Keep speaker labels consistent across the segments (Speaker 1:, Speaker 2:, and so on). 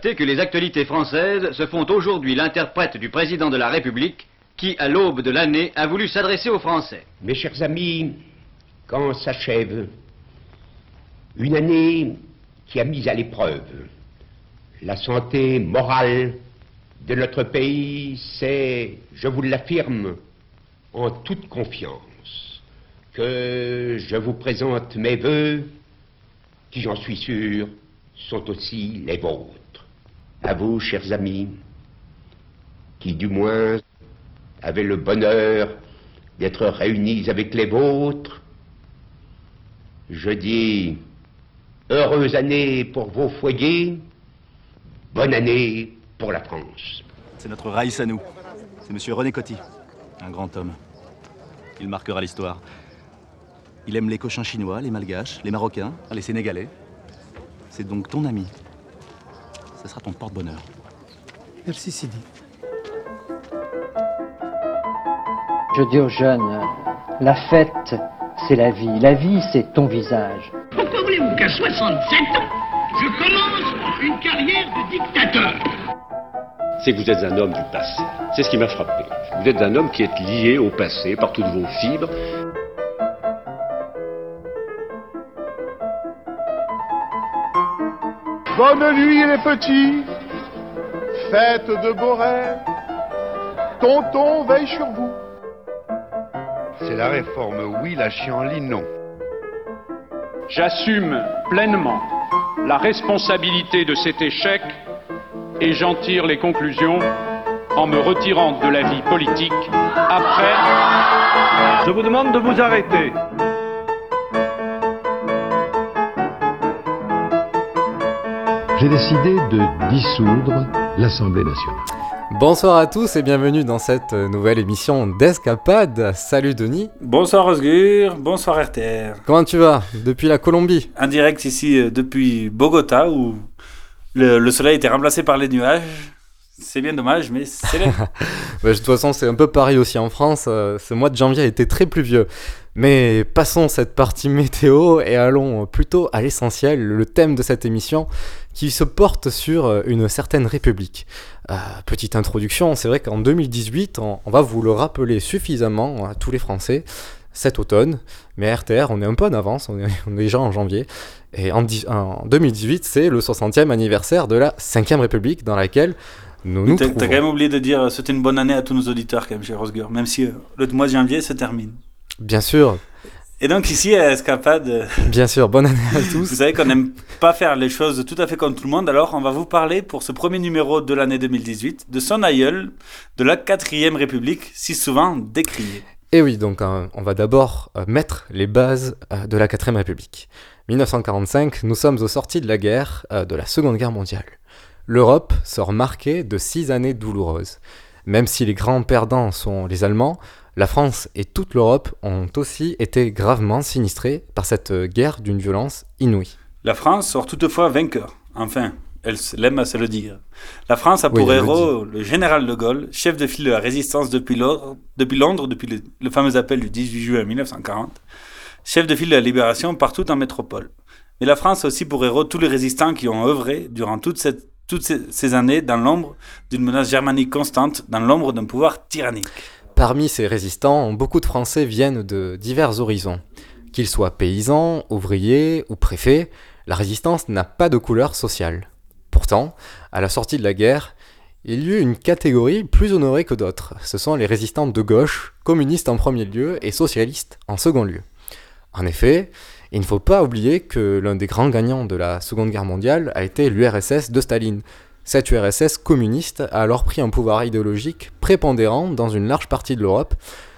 Speaker 1: que les actualités françaises se font aujourd'hui l'interprète du président de la République qui, à l'aube de l'année, a voulu s'adresser aux Français.
Speaker 2: Mes chers amis, quand s'achève une année qui a mis à l'épreuve la santé morale de notre pays, c'est, je vous l'affirme, en toute confiance, que je vous présente mes voeux, qui, j'en suis sûr, sont aussi les vôtres. À vous, chers amis, qui du moins avez le bonheur d'être réunis avec les vôtres, je dis heureuse année pour vos foyers, bonne année pour la France.
Speaker 3: C'est notre Raïs à nous. C'est monsieur René Coty, un grand homme. Il marquera l'histoire. Il aime les cochins chinois, les malgaches, les marocains, les sénégalais. C'est donc ton ami. Ce sera ton porte-bonheur.
Speaker 4: Merci Sidi.
Speaker 5: Je dis aux jeunes, la fête, c'est la vie. La vie, c'est ton visage.
Speaker 6: Pourquoi voulez-vous qu'à 67 ans, je commence une carrière de dictateur?
Speaker 7: C'est que vous êtes un homme du passé. C'est ce qui m'a frappé. Vous êtes un homme qui est lié au passé par toutes vos fibres.
Speaker 8: Bonne nuit les petits, faites de beaux rêves, tonton veille sur vous.
Speaker 9: C'est la réforme oui, la chienlit non.
Speaker 10: J'assume pleinement la responsabilité de cet échec et j'en tire les conclusions en me retirant de la vie politique après.
Speaker 11: Je vous demande de vous arrêter.
Speaker 12: J'ai décidé de dissoudre l'Assemblée nationale.
Speaker 13: Bonsoir à tous et bienvenue dans cette nouvelle émission d'Escapade. Salut Denis.
Speaker 14: Bonsoir Osgur, bonsoir RTR.
Speaker 13: Comment tu vas depuis la Colombie?
Speaker 14: En direct ici euh, depuis Bogota où le, le soleil était remplacé par les nuages. C'est bien dommage, mais c'est là.
Speaker 13: bah, de toute façon, c'est un peu pareil aussi en France. Euh, ce mois de janvier a été très pluvieux. Mais passons cette partie météo et allons plutôt à l'essentiel, le thème de cette émission qui se porte sur euh, une certaine république. Euh, petite introduction, c'est vrai qu'en 2018, on, on, va vous le rappeler suffisamment à tous les Français cet automne, mais RTR, on est un peu en avance, on est, on est déjà en janvier, et en, en 2018, c'est le 60e anniversaire de la 5ème République dans laquelle nous nous
Speaker 14: T'as quand même oublié de dire euh, c'était une bonne année à tous nos auditeurs quand même chez Rosger, même si euh, le mois de janvier se termine.
Speaker 13: Bien sûr.
Speaker 14: Et donc ici à Escapade, euh,
Speaker 13: Bien sûr, bonne année à tous.
Speaker 14: vous savez qu'on n'aime pas faire les choses tout à fait comme tout le monde, alors on va vous parler pour ce premier numéro de l'année 2018 de son aïeul, de la 4ème République, si souvent décriée.
Speaker 13: Et oui, donc euh, on va d'abord euh, mettre les bases euh, de la 4ème République. 1945, nous sommes aux sorties de la guerre, de la Seconde Guerre mondiale. L'Europe sort marquée de six années douloureuses. Même si les grands perdants sont les Allemands, la France et toute l'Europe ont aussi été gravement sinistrées par cette guerre d'une violence inouïe.
Speaker 14: La France sort toutefois vainqueur. Enfin, elle l'aime à se le dire. La France a
Speaker 13: Oui,
Speaker 14: pour
Speaker 13: le
Speaker 14: héros le général de Gaulle, chef de file de la résistance depuis, Londres, depuis Londres, depuis le, le fameux appel du 18 juin 1940, chef de file de la libération partout en métropole. Mais la France a aussi pour héros tous les résistants qui ont œuvré durant toute cette- toutes ces, ces années dans l'ombre d'une menace germanique constante, dans l'ombre d'un pouvoir tyrannique.
Speaker 13: Parmi ces résistants, beaucoup de Français viennent de divers horizons. Qu'ils soient paysans, ouvriers ou préfets, la résistance n'a pas de couleur sociale. Pourtant, à la sortie de la guerre, il y eut une catégorie plus honorée que d'autres. Ce sont les résistants de gauche, communistes en premier lieu et socialistes en second lieu. En effet, il ne faut pas oublier que l'un des grands gagnants de la Seconde Guerre mondiale a été l'URSS de Staline. Cette URSS communiste a alors pris un pouvoir idéologique prépondérant dans une large partie de l'Europe,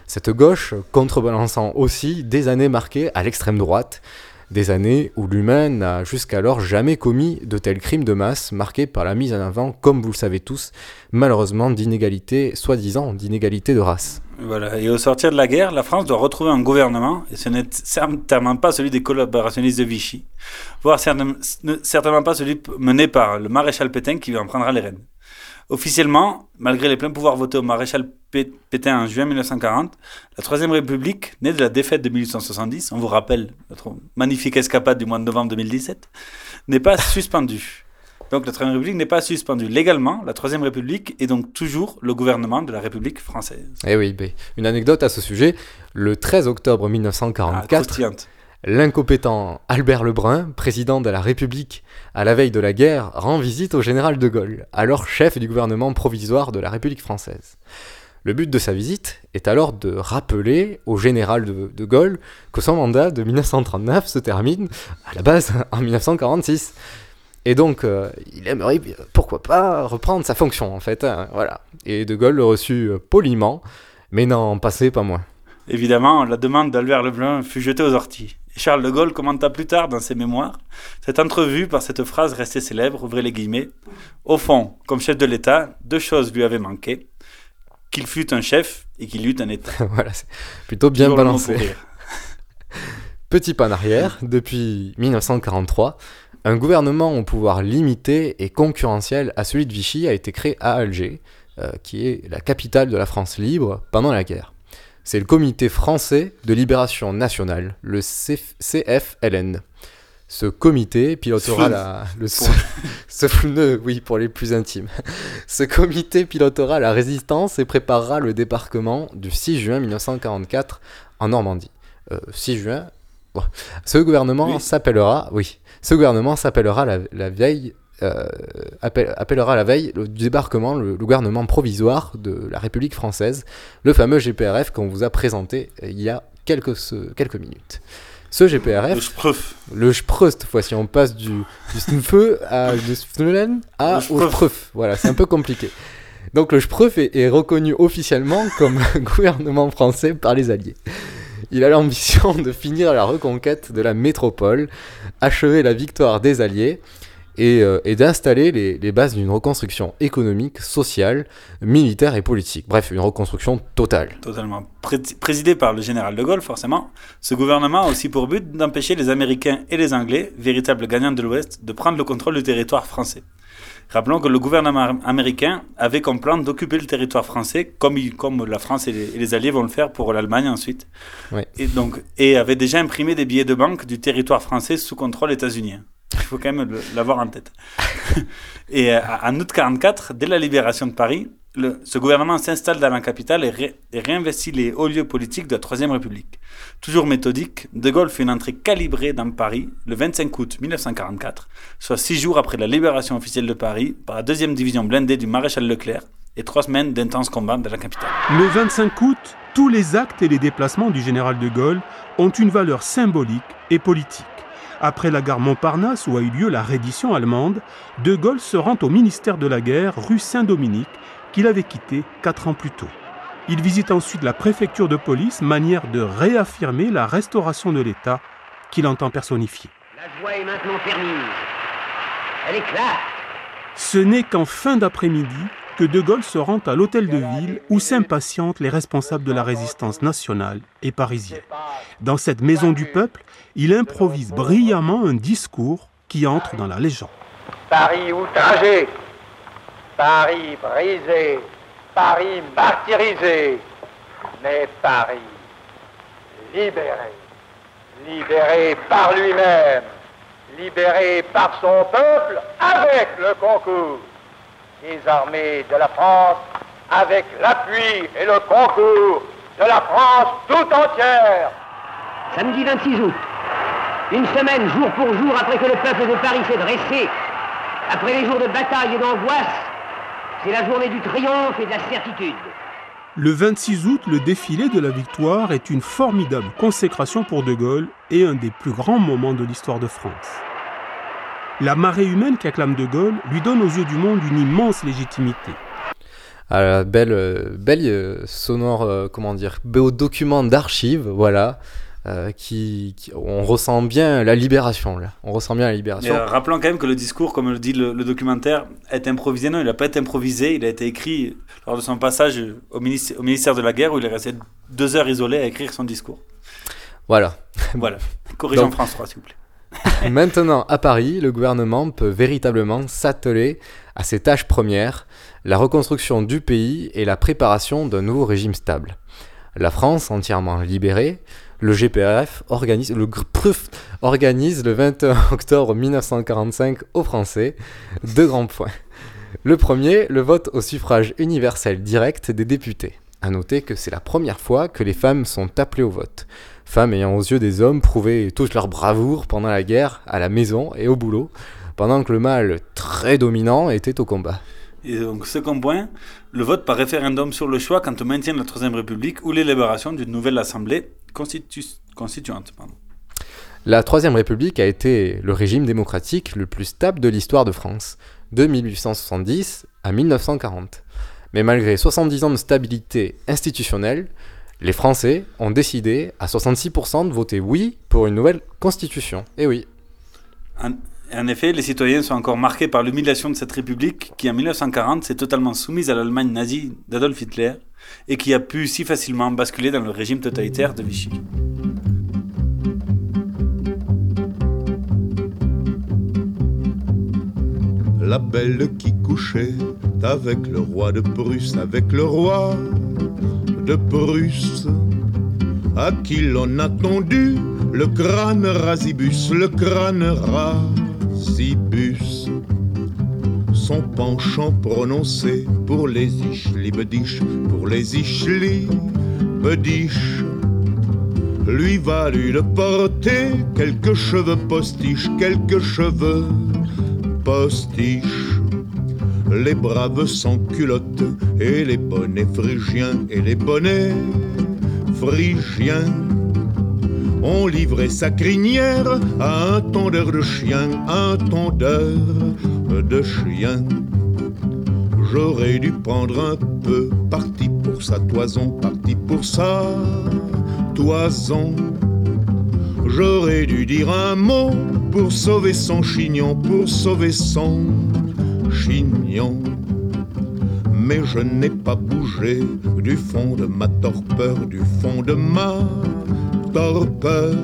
Speaker 13: cette gauche contrebalançant aussi des années marquées à l'extrême droite, des années où l'humain n'a jusqu'alors jamais commis de tels crimes de masse marqués par la mise en avant, comme vous le savez tous, malheureusement d'inégalités, soi-disant d'inégalités de race.
Speaker 14: Voilà. Et au sortir de la guerre, la France doit retrouver un gouvernement, et ce n'est certainement pas celui des collaborationnistes de Vichy, voire certain- ne- certainement pas celui mené par le maréchal Pétain qui en prendra les rênes. Officiellement, malgré les pleins pouvoirs votés au maréchal Pé- Pétain en juin 1940, la Troisième République, née de la défaite de 1870, on vous rappelle notre magnifique escapade du mois de novembre 2017, n'est pas suspendue. Donc la Troisième République n'est pas suspendue. Légalement, la Troisième République est donc toujours le gouvernement de la République française.
Speaker 13: Eh oui, une anecdote à ce sujet. Le 13 octobre 1944,
Speaker 14: Ah,
Speaker 13: l'incompétent Albert Lebrun, président de la République à la veille de la guerre, rend visite au général de Gaulle, alors chef du gouvernement provisoire de la République française. Le but de sa visite est alors de rappeler au général de, Gaulle que son mandat de 1939 se termine à la base en 1946. Et donc, euh, il aimerait, pourquoi pas, reprendre sa fonction, en fait. hein, voilà. Et De Gaulle le reçut euh, poliment, mais n'en passait pas moins.
Speaker 14: Évidemment, la demande d'Albert Lebrun fut jetée aux orties. Charles de Gaulle commenta plus tard dans ses mémoires cette entrevue par cette phrase restée célèbre, ouvrez les guillemets. Au fond, comme chef de l'État, deux choses lui avaient manqué qu'il fût un chef et qu'il eût un État.
Speaker 13: voilà, c'est plutôt bien
Speaker 14: Toujours
Speaker 13: balancé. Petit pas en arrière, depuis 1943, un gouvernement au pouvoir limité et concurrentiel à celui de Vichy a été créé à Alger, euh, qui est la capitale de la France libre pendant la guerre. C'est le Comité français de libération nationale, le CF CFLN. Ce comité pilotera la, le,
Speaker 14: Pour-
Speaker 13: ce, oui, pour les plus intimes. Ce comité pilotera la résistance et préparera le débarquement du 6 juin 1944 en Normandie. Euh, 6 juin? bon. Ce gouvernement
Speaker 14: Oui.
Speaker 13: s'appellera, oui, ce gouvernement s'appellera la, la veille, euh, appel- appellera la veille le débarquement le, le gouvernement provisoire de la République française, le fameux GPRF qu'on vous a présenté euh, il y a quelques, quelques minutes. Ce GPRF,
Speaker 14: Le Spruf.
Speaker 13: le Spreu cette fois-ci, on passe du, du Snfeu à du à
Speaker 14: Le
Speaker 13: au.
Speaker 14: Spref.
Speaker 13: Voilà, c'est un peu compliqué. Donc le Spref est, est reconnu officiellement comme gouvernement français par les Alliés. Il a l'ambition de finir la reconquête de la métropole, achever la victoire des Alliés et, euh, et d'installer les, les bases d'une reconstruction économique, sociale, militaire et politique. Bref, une reconstruction totale.
Speaker 14: Totalement. Pré- présidé par le général de Gaulle, forcément, ce gouvernement a aussi pour but d'empêcher les Américains et les Anglais, véritables gagnants de l'Ouest, de prendre le contrôle du territoire français. Rappelons que le gouvernement américain avait comme plan d'occuper le territoire français, comme, il- comme la France et les, et les Alliés vont le faire pour l'Allemagne ensuite,
Speaker 13: Ouais.
Speaker 14: et, donc, et avait déjà imprimé des billets de banque du territoire français sous contrôle états-unien. Il faut quand même l'avoir en tête. et euh, en août 44, dès la libération de Paris, ce gouvernement s'installe dans la capitale et, et réinvestit les hauts lieux politiques de la Troisième République. Toujours méthodique, De Gaulle fait une entrée calibrée dans Paris le 25 août 1944, soit six jours après la libération officielle de Paris par la deuxième division blindée du maréchal Leclerc et trois semaines d'intenses combats dans la capitale.
Speaker 15: Le 25 août, tous les actes et les déplacements du général de Gaulle ont une valeur symbolique et politique. Après la gare Montparnasse où a eu lieu la reddition allemande, de Gaulle se rend au ministère de la Guerre, rue Saint-Dominique, qu'il avait quitté quatre ans plus tôt. Il visite ensuite la préfecture de police, manière de réaffirmer la restauration de l'État qu'il entend personnifier.
Speaker 6: La joie est maintenant permise. Elle éclate.
Speaker 15: Ce n'est qu'en fin d'après-midi que De Gaulle se rend à l'hôtel de ville où s'impatientent les responsables de la résistance nationale et parisienne. Dans cette maison du peuple, il improvise brillamment un discours qui entre dans la légende.
Speaker 16: Paris outragé, Paris brisé, Paris martyrisé, mais Paris libéré, libéré par lui-même, libéré par son peuple avec le concours des armées de la France, avec l'appui et le concours de la France tout entière.
Speaker 6: Samedi 26 août, une semaine jour pour jour après que le peuple de Paris s'est dressé, après les jours de bataille et d'angoisse, c'est la journée du triomphe et de la certitude.
Speaker 15: Le 26 août, le défilé de la victoire est une formidable consécration pour De Gaulle et un des plus grands moments de l'histoire de France. La marée humaine qu'acclame De Gaulle lui donne aux yeux du monde une immense légitimité.
Speaker 13: à la belle, euh, belle euh, sonore, euh, comment dire, beau document d'archives, voilà, euh, qui, qui- on ressent bien la libération là. On ressent bien la libération.
Speaker 14: euh, rappelons quand même que le discours, comme le dit le, le documentaire, est improvisé. Non, il n'a pas été improvisé. Il a été écrit lors de son passage au ministère, au ministère de la Guerre où il est resté deux heures isolé à écrire son discours.
Speaker 13: Voilà.
Speaker 14: Voilà. Corrigeons
Speaker 13: Donc,
Speaker 14: France 3, s'il vous plaît.
Speaker 13: Maintenant, à Paris, le gouvernement peut véritablement s'atteler à ses tâches premières, la reconstruction du pays et la préparation d'un nouveau régime stable. La France entièrement libérée, Le GPRF organise le, organise le 21 octobre 1945 aux Français deux grands points. Le premier, le vote au suffrage universel direct des députés. À noter que c'est la première fois que les femmes sont appelées au vote. Femmes ayant aux yeux des hommes prouvé toute leur bravoure pendant la guerre, à la maison et au boulot, pendant que le mâle très dominant était au combat.
Speaker 14: Et donc, second point, le vote par référendum sur le choix quant au maintien de la Troisième République ou l'élaboration d'une nouvelle Assemblée constitu- constituante. Pardon.
Speaker 13: La Troisième République a été le régime démocratique le plus stable de l'histoire de France, de 1870 à 1940. Mais malgré 70 ans de stabilité institutionnelle, les Français ont décidé à 66% de voter oui pour une nouvelle constitution. Et oui.
Speaker 14: En, effet, les citoyens sont encore marqués par l'humiliation de cette République qui, en 1940, s'est totalement soumise à l'Allemagne nazie d'Adolf Hitler et qui a pu si facilement basculer dans le régime totalitaire de Vichy.
Speaker 17: La belle qui couchait avec le roi de Prusse, avec le roi de Prusse, à qui l'on a tendu le crâne rasibus, le crâne rasibus. Son penchant prononcé pour les ischlibediches, pour les ischlibediches, lui valut de porter quelques cheveux postiches, quelques cheveux postiches. Les braves sans culottes et les bonnets phrygiens et les bonnets phrygiens ont livré sa crinière à un tondeur de chien, un tondeur de chien. J'aurais dû prendre un peu parti pour sa toison, parti pour sa toison. J'aurais dû dire un mot pour sauver son chignon, pour sauver son chignon. Mais je n'ai pas bougé du fond de ma torpeur, du fond de ma torpeur.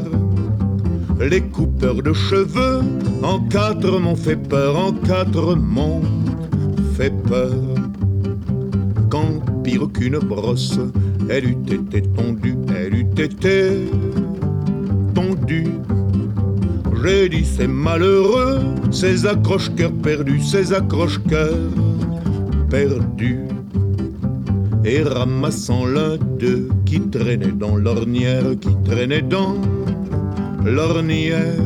Speaker 17: Les coupeurs de cheveux en quatre m'ont fait peur, en quatre m'ont fait peur. Quand pire qu'une brosse, elle eût été tondue, elle eût été tondue. J'ai dit c'est malheureux, ces accroche-cœurs perdus, ces accroche-cœurs perdus. Et ramassant l'un d'eux qui traînait dans l'ornière, qui traînait dans l'ornière,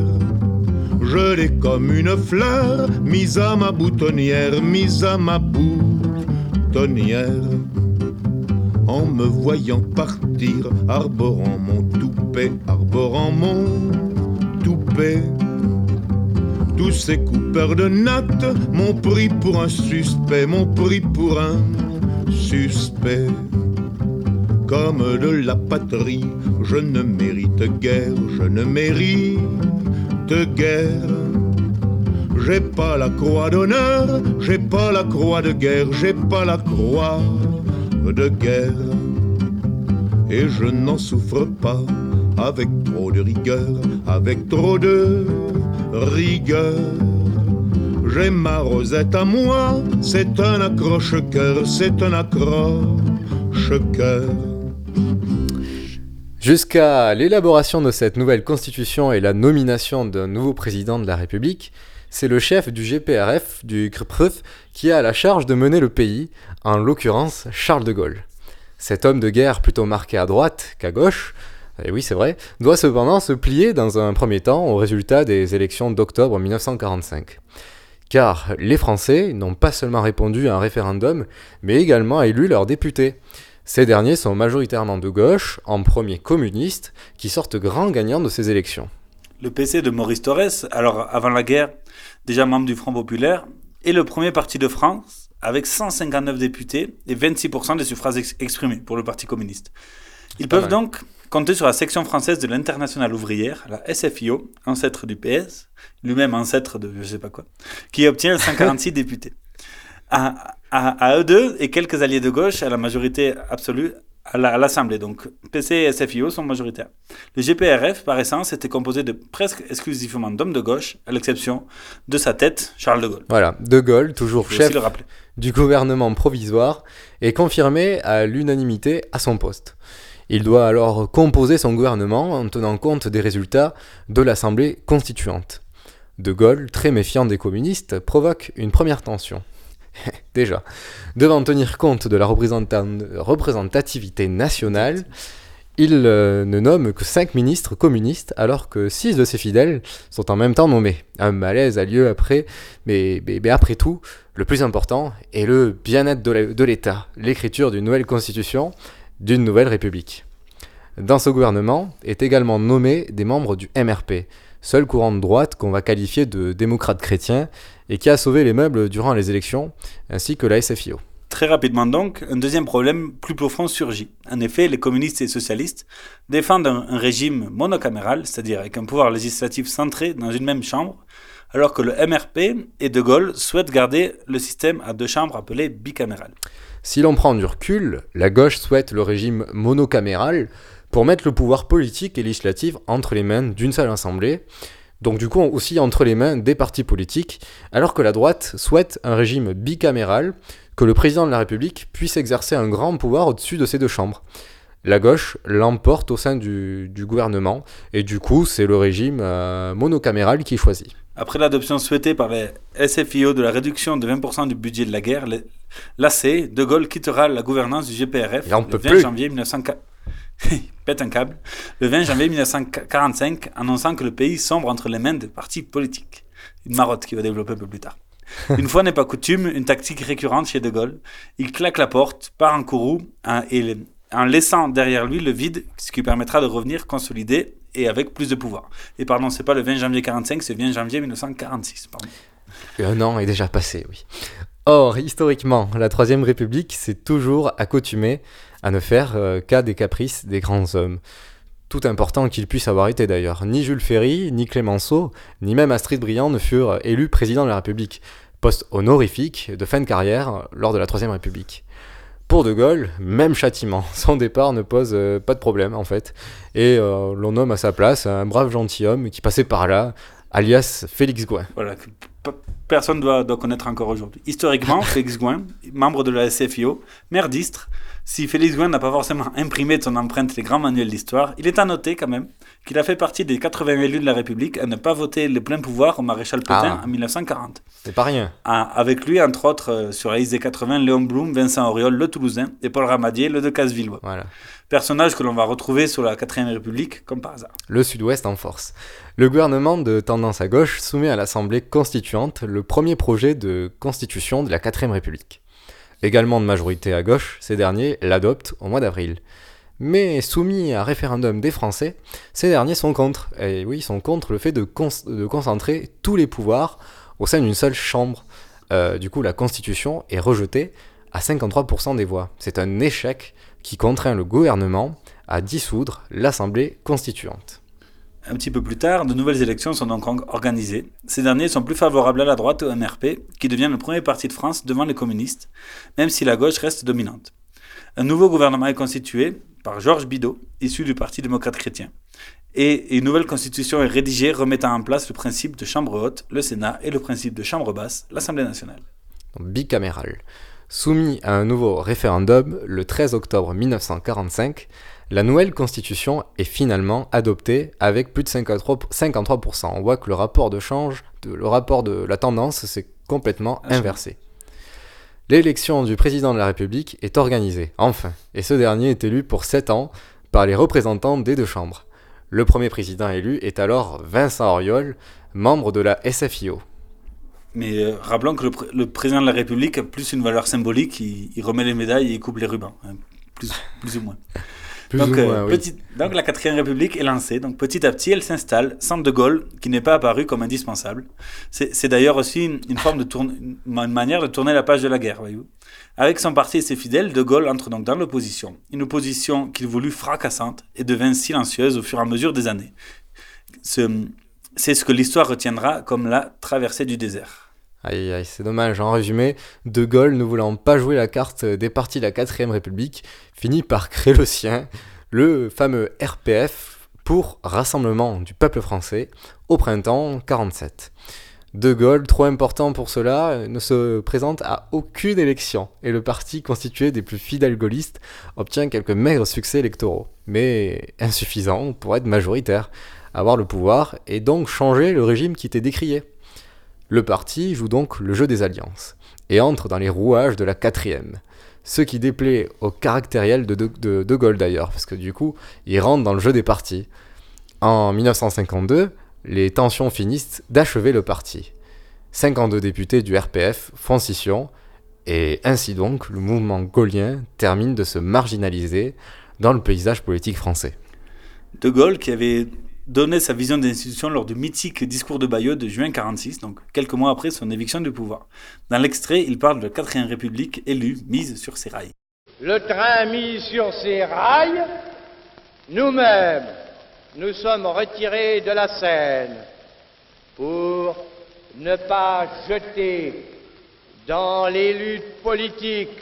Speaker 17: je l'ai comme une fleur mise à ma boutonnière, mise à ma boutonnière. En me voyant partir, arborant mon toupet, arborant mon toupet. Tous ces coupeurs de nattes m'ont pris pour un suspect, m'ont pris pour un suspect. Comme de la patrie, je ne mérite guère, je ne mérite guère. J'ai pas la croix d'honneur, j'ai pas la croix de guerre, j'ai pas la croix de guerre. Et je n'en souffre pas avec trop de rigueur, avec trop de rigueur. J'ai ma rosette à moi, c'est un accroche-cœur, c'est un accroche-cœur.
Speaker 13: Jusqu'à l'élaboration de cette nouvelle constitution et la nomination d'un nouveau président de la République, c'est le chef du GPRF, du GRPRF, qui a la charge de mener le pays, en l'occurrence Charles de Gaulle. Cet homme de guerre plutôt marqué à droite qu'à gauche, et oui c'est vrai, doit cependant se plier dans un premier temps au résultat des élections d'octobre 1945. Car les Français n'ont pas seulement répondu à un référendum, mais également élu leurs députés. Ces derniers sont majoritairement de gauche, en premier communistes, qui sortent grands gagnants de ces élections.
Speaker 14: Le PC de Maurice Torres, alors avant la guerre, déjà membre du Front Populaire, est le premier parti de France, avec 159 députés et 26% des suffrages ex exprimés pour le Parti communiste. Ils peuvent donc compter sur la section française de l'Internationale ouvrière, la SFIO, ancêtre du PS, lui-même ancêtre de je sais pas quoi, qui obtient 146 députés. À, à, à, eux deux et quelques alliés de gauche à la majorité absolue à l'Assemblée. Donc PC et SFIO sont majoritaires. Le GPRF, par essence, était composé de presque exclusivement d'hommes de gauche, à l'exception de sa tête, Charles de Gaulle.
Speaker 13: Voilà, de Gaulle, toujours chef du gouvernement provisoire, est confirmé à l'unanimité à son poste. Il doit alors composer son gouvernement en tenant compte des résultats de l'Assemblée constituante. De Gaulle, très méfiant des communistes, provoque une première tension. Déjà, devant tenir compte de la représentativité nationale, il euh, ne nomme que cinq ministres communistes alors que six de ses fidèles sont en même temps nommés. Un malaise a lieu après, mais, mais, après tout, le plus important est le bien-être de l'État, l'écriture d'une nouvelle constitution, d'une nouvelle république. Dans ce gouvernement est également nommé des membres du MRP, seul courant de droite qu'on va qualifier de démocrate chrétien et qui a sauvé les meubles durant les élections, ainsi que la SFIO.
Speaker 14: Très rapidement donc, un deuxième problème plus profond surgit. En effet, les communistes et socialistes défendent un, régime monocaméral, c'est-à-dire avec un pouvoir législatif centré dans une même chambre, alors que le MRP et De Gaulle souhaitent garder le système à deux chambres appelé bicaméral.
Speaker 13: Si l'on prend du recul, la gauche souhaite le régime monocaméral pour mettre le pouvoir politique et législatif entre les mains d'une seule assemblée, donc du coup aussi entre les mains des partis politiques, alors que la droite souhaite un régime bicaméral que le président de la République puisse exercer un grand pouvoir au-dessus de ces deux chambres. La gauche l'emporte au sein du, gouvernement, et du coup, c'est le régime euh, monocaméral qui choisit.
Speaker 14: Après l'adoption souhaitée par les SFIO de la réduction de 20% du budget de la guerre, l'AC, De Gaulle quittera la gouvernance du GPRF le 20 janvier 1940. pète un câble. Le 20 janvier 1945, annonçant que le pays sombre entre les mains des partis politiques. Une marotte qui va développer un peu plus tard. Une fois n'est pas coutume, une tactique récurrente chez De Gaulle. Il claque la porte, part en courroux hein, et, en laissant derrière lui le vide, ce qui permettra de revenir consolidé et avec plus de pouvoir. Et pardon, c'est pas le 20 janvier 45, c'est le 20 janvier 1946. Pardon.
Speaker 13: Un an est déjà passé, oui. Or, historiquement, la Troisième République s'est toujours accoutumée à ne faire euh, qu'à des caprices des grands hommes. Tout important qu'ils puissent avoir été d'ailleurs. Ni Jules Ferry, ni Clémenceau, ni même Astrid Briand ne furent élus président de la République, poste honorifique de fin de carrière lors de la Troisième République. Pour De Gaulle, même châtiment. Son départ ne pose euh, pas de problème en fait. Et euh, l'on nomme à sa place un brave gentilhomme qui passait par là, alias Félix Gouin.
Speaker 14: Voilà, personne ne doit, doit, connaître encore aujourd'hui. Historiquement, Félix Gouin, membre de la SFIO, maire d'Istre, si Félix Gouin n'a pas forcément imprimé de son empreinte les grands manuels d'histoire, il est à noter quand même qu'il a fait partie des 80 élus de la République à ne pas voter le plein pouvoir au maréchal Pétain ah. en 1940.
Speaker 13: C'est pas rien.
Speaker 14: Ah, avec lui, entre autres, euh, sur la liste des 80, Léon Blum, Vincent Auriol, le Toulousain, et Paul Ramadier, le de Cassevillois.
Speaker 13: Voilà.
Speaker 14: Personnage que l'on va retrouver sur la 4ème République, comme par hasard.
Speaker 13: Le Sud-Ouest en force. Le gouvernement de tendance à gauche soumet à l'Assemblée constituante le premier projet de constitution de la 4ème République. Également de majorité à gauche, ces derniers l'adoptent au mois d'avril. Mais soumis à référendum des Français, ces derniers sont contre. Et oui, ils sont contre le fait de, concentrer tous les pouvoirs au sein d'une seule chambre. Euh, du coup, la Constitution est rejetée à 53% des voix. C'est un échec qui contraint le gouvernement à dissoudre l'Assemblée constituante.
Speaker 14: Un petit peu plus tard, de nouvelles élections sont donc organisées. Ces derniers sont plus favorables à la droite au MRP, qui devient le premier parti de France devant les communistes, même si la gauche reste dominante. Un nouveau gouvernement est constitué par Georges Bidault, issu du Parti démocrate chrétien. Et une nouvelle constitution est rédigée remettant en place le principe de chambre haute, le Sénat, et le principe de chambre basse, l'Assemblée nationale.
Speaker 13: Bicaméral. Soumis à un nouveau référendum le 13 octobre 1945, la nouvelle constitution est finalement adoptée avec plus de 53%. On voit que le rapport de change, le rapport de la tendance s'est complètement ah, inversé. L'élection du président de la République est organisée, enfin, et ce dernier est élu pour 7 ans par les représentants des deux chambres. Le premier président élu est alors Vincent Auriol, membre de la SFIO.
Speaker 14: Mais euh, rappelons que le, président de la République a plus une valeur symbolique, il, remet les médailles et il coupe les rubans, hein. plus, plus ou moins donc, euh, donc, la quatrième République est lancée. Donc petit à petit, elle s'installe sans De Gaulle, qui n'est pas apparu comme indispensable. C'est d'ailleurs aussi une, forme de tourne, une manière de tourner la page de la guerre, voyez-vous. Avec son parti et ses fidèles, De Gaulle entre donc dans l'opposition. Une opposition qu'il voulut fracassante et devint silencieuse au fur et à mesure des années. C'est ce que l'histoire retiendra comme la traversée du désert.
Speaker 13: Aïe, aïe, c'est dommage. En résumé, De Gaulle, ne voulant pas jouer la carte des partis de la 4ème République, finit par créer le sien, le fameux RPF, pour Rassemblement du peuple français, au printemps 47. De Gaulle, trop important pour cela, ne se présente à aucune élection et le parti constitué des plus fidèles gaullistes obtient quelques maigres succès électoraux, mais insuffisants pour être majoritaire, avoir le pouvoir et donc changer le régime qui était décrié. Le parti joue donc le jeu des alliances et entre dans les rouages de la quatrième, ce qui déplaît au caractériel de De, Gaulle d'ailleurs, parce que du coup, il rentre dans le jeu des partis. En 1952, les tensions finissent d'achever le parti. 52 députés du RPF font scission, et ainsi donc le mouvement gaulien termine de se marginaliser dans le paysage politique français.
Speaker 14: De Gaulle, qui avait donné sa vision des institutions lors du mythique discours de Bayeux de juin 46, donc quelques mois après son éviction du pouvoir. Dans l'extrait, il parle de la quatrième république élue, mise sur ses rails.
Speaker 16: Le train mis sur ses rails, nous-mêmes, nous sommes retirés de la scène pour ne pas jeter dans les luttes politiques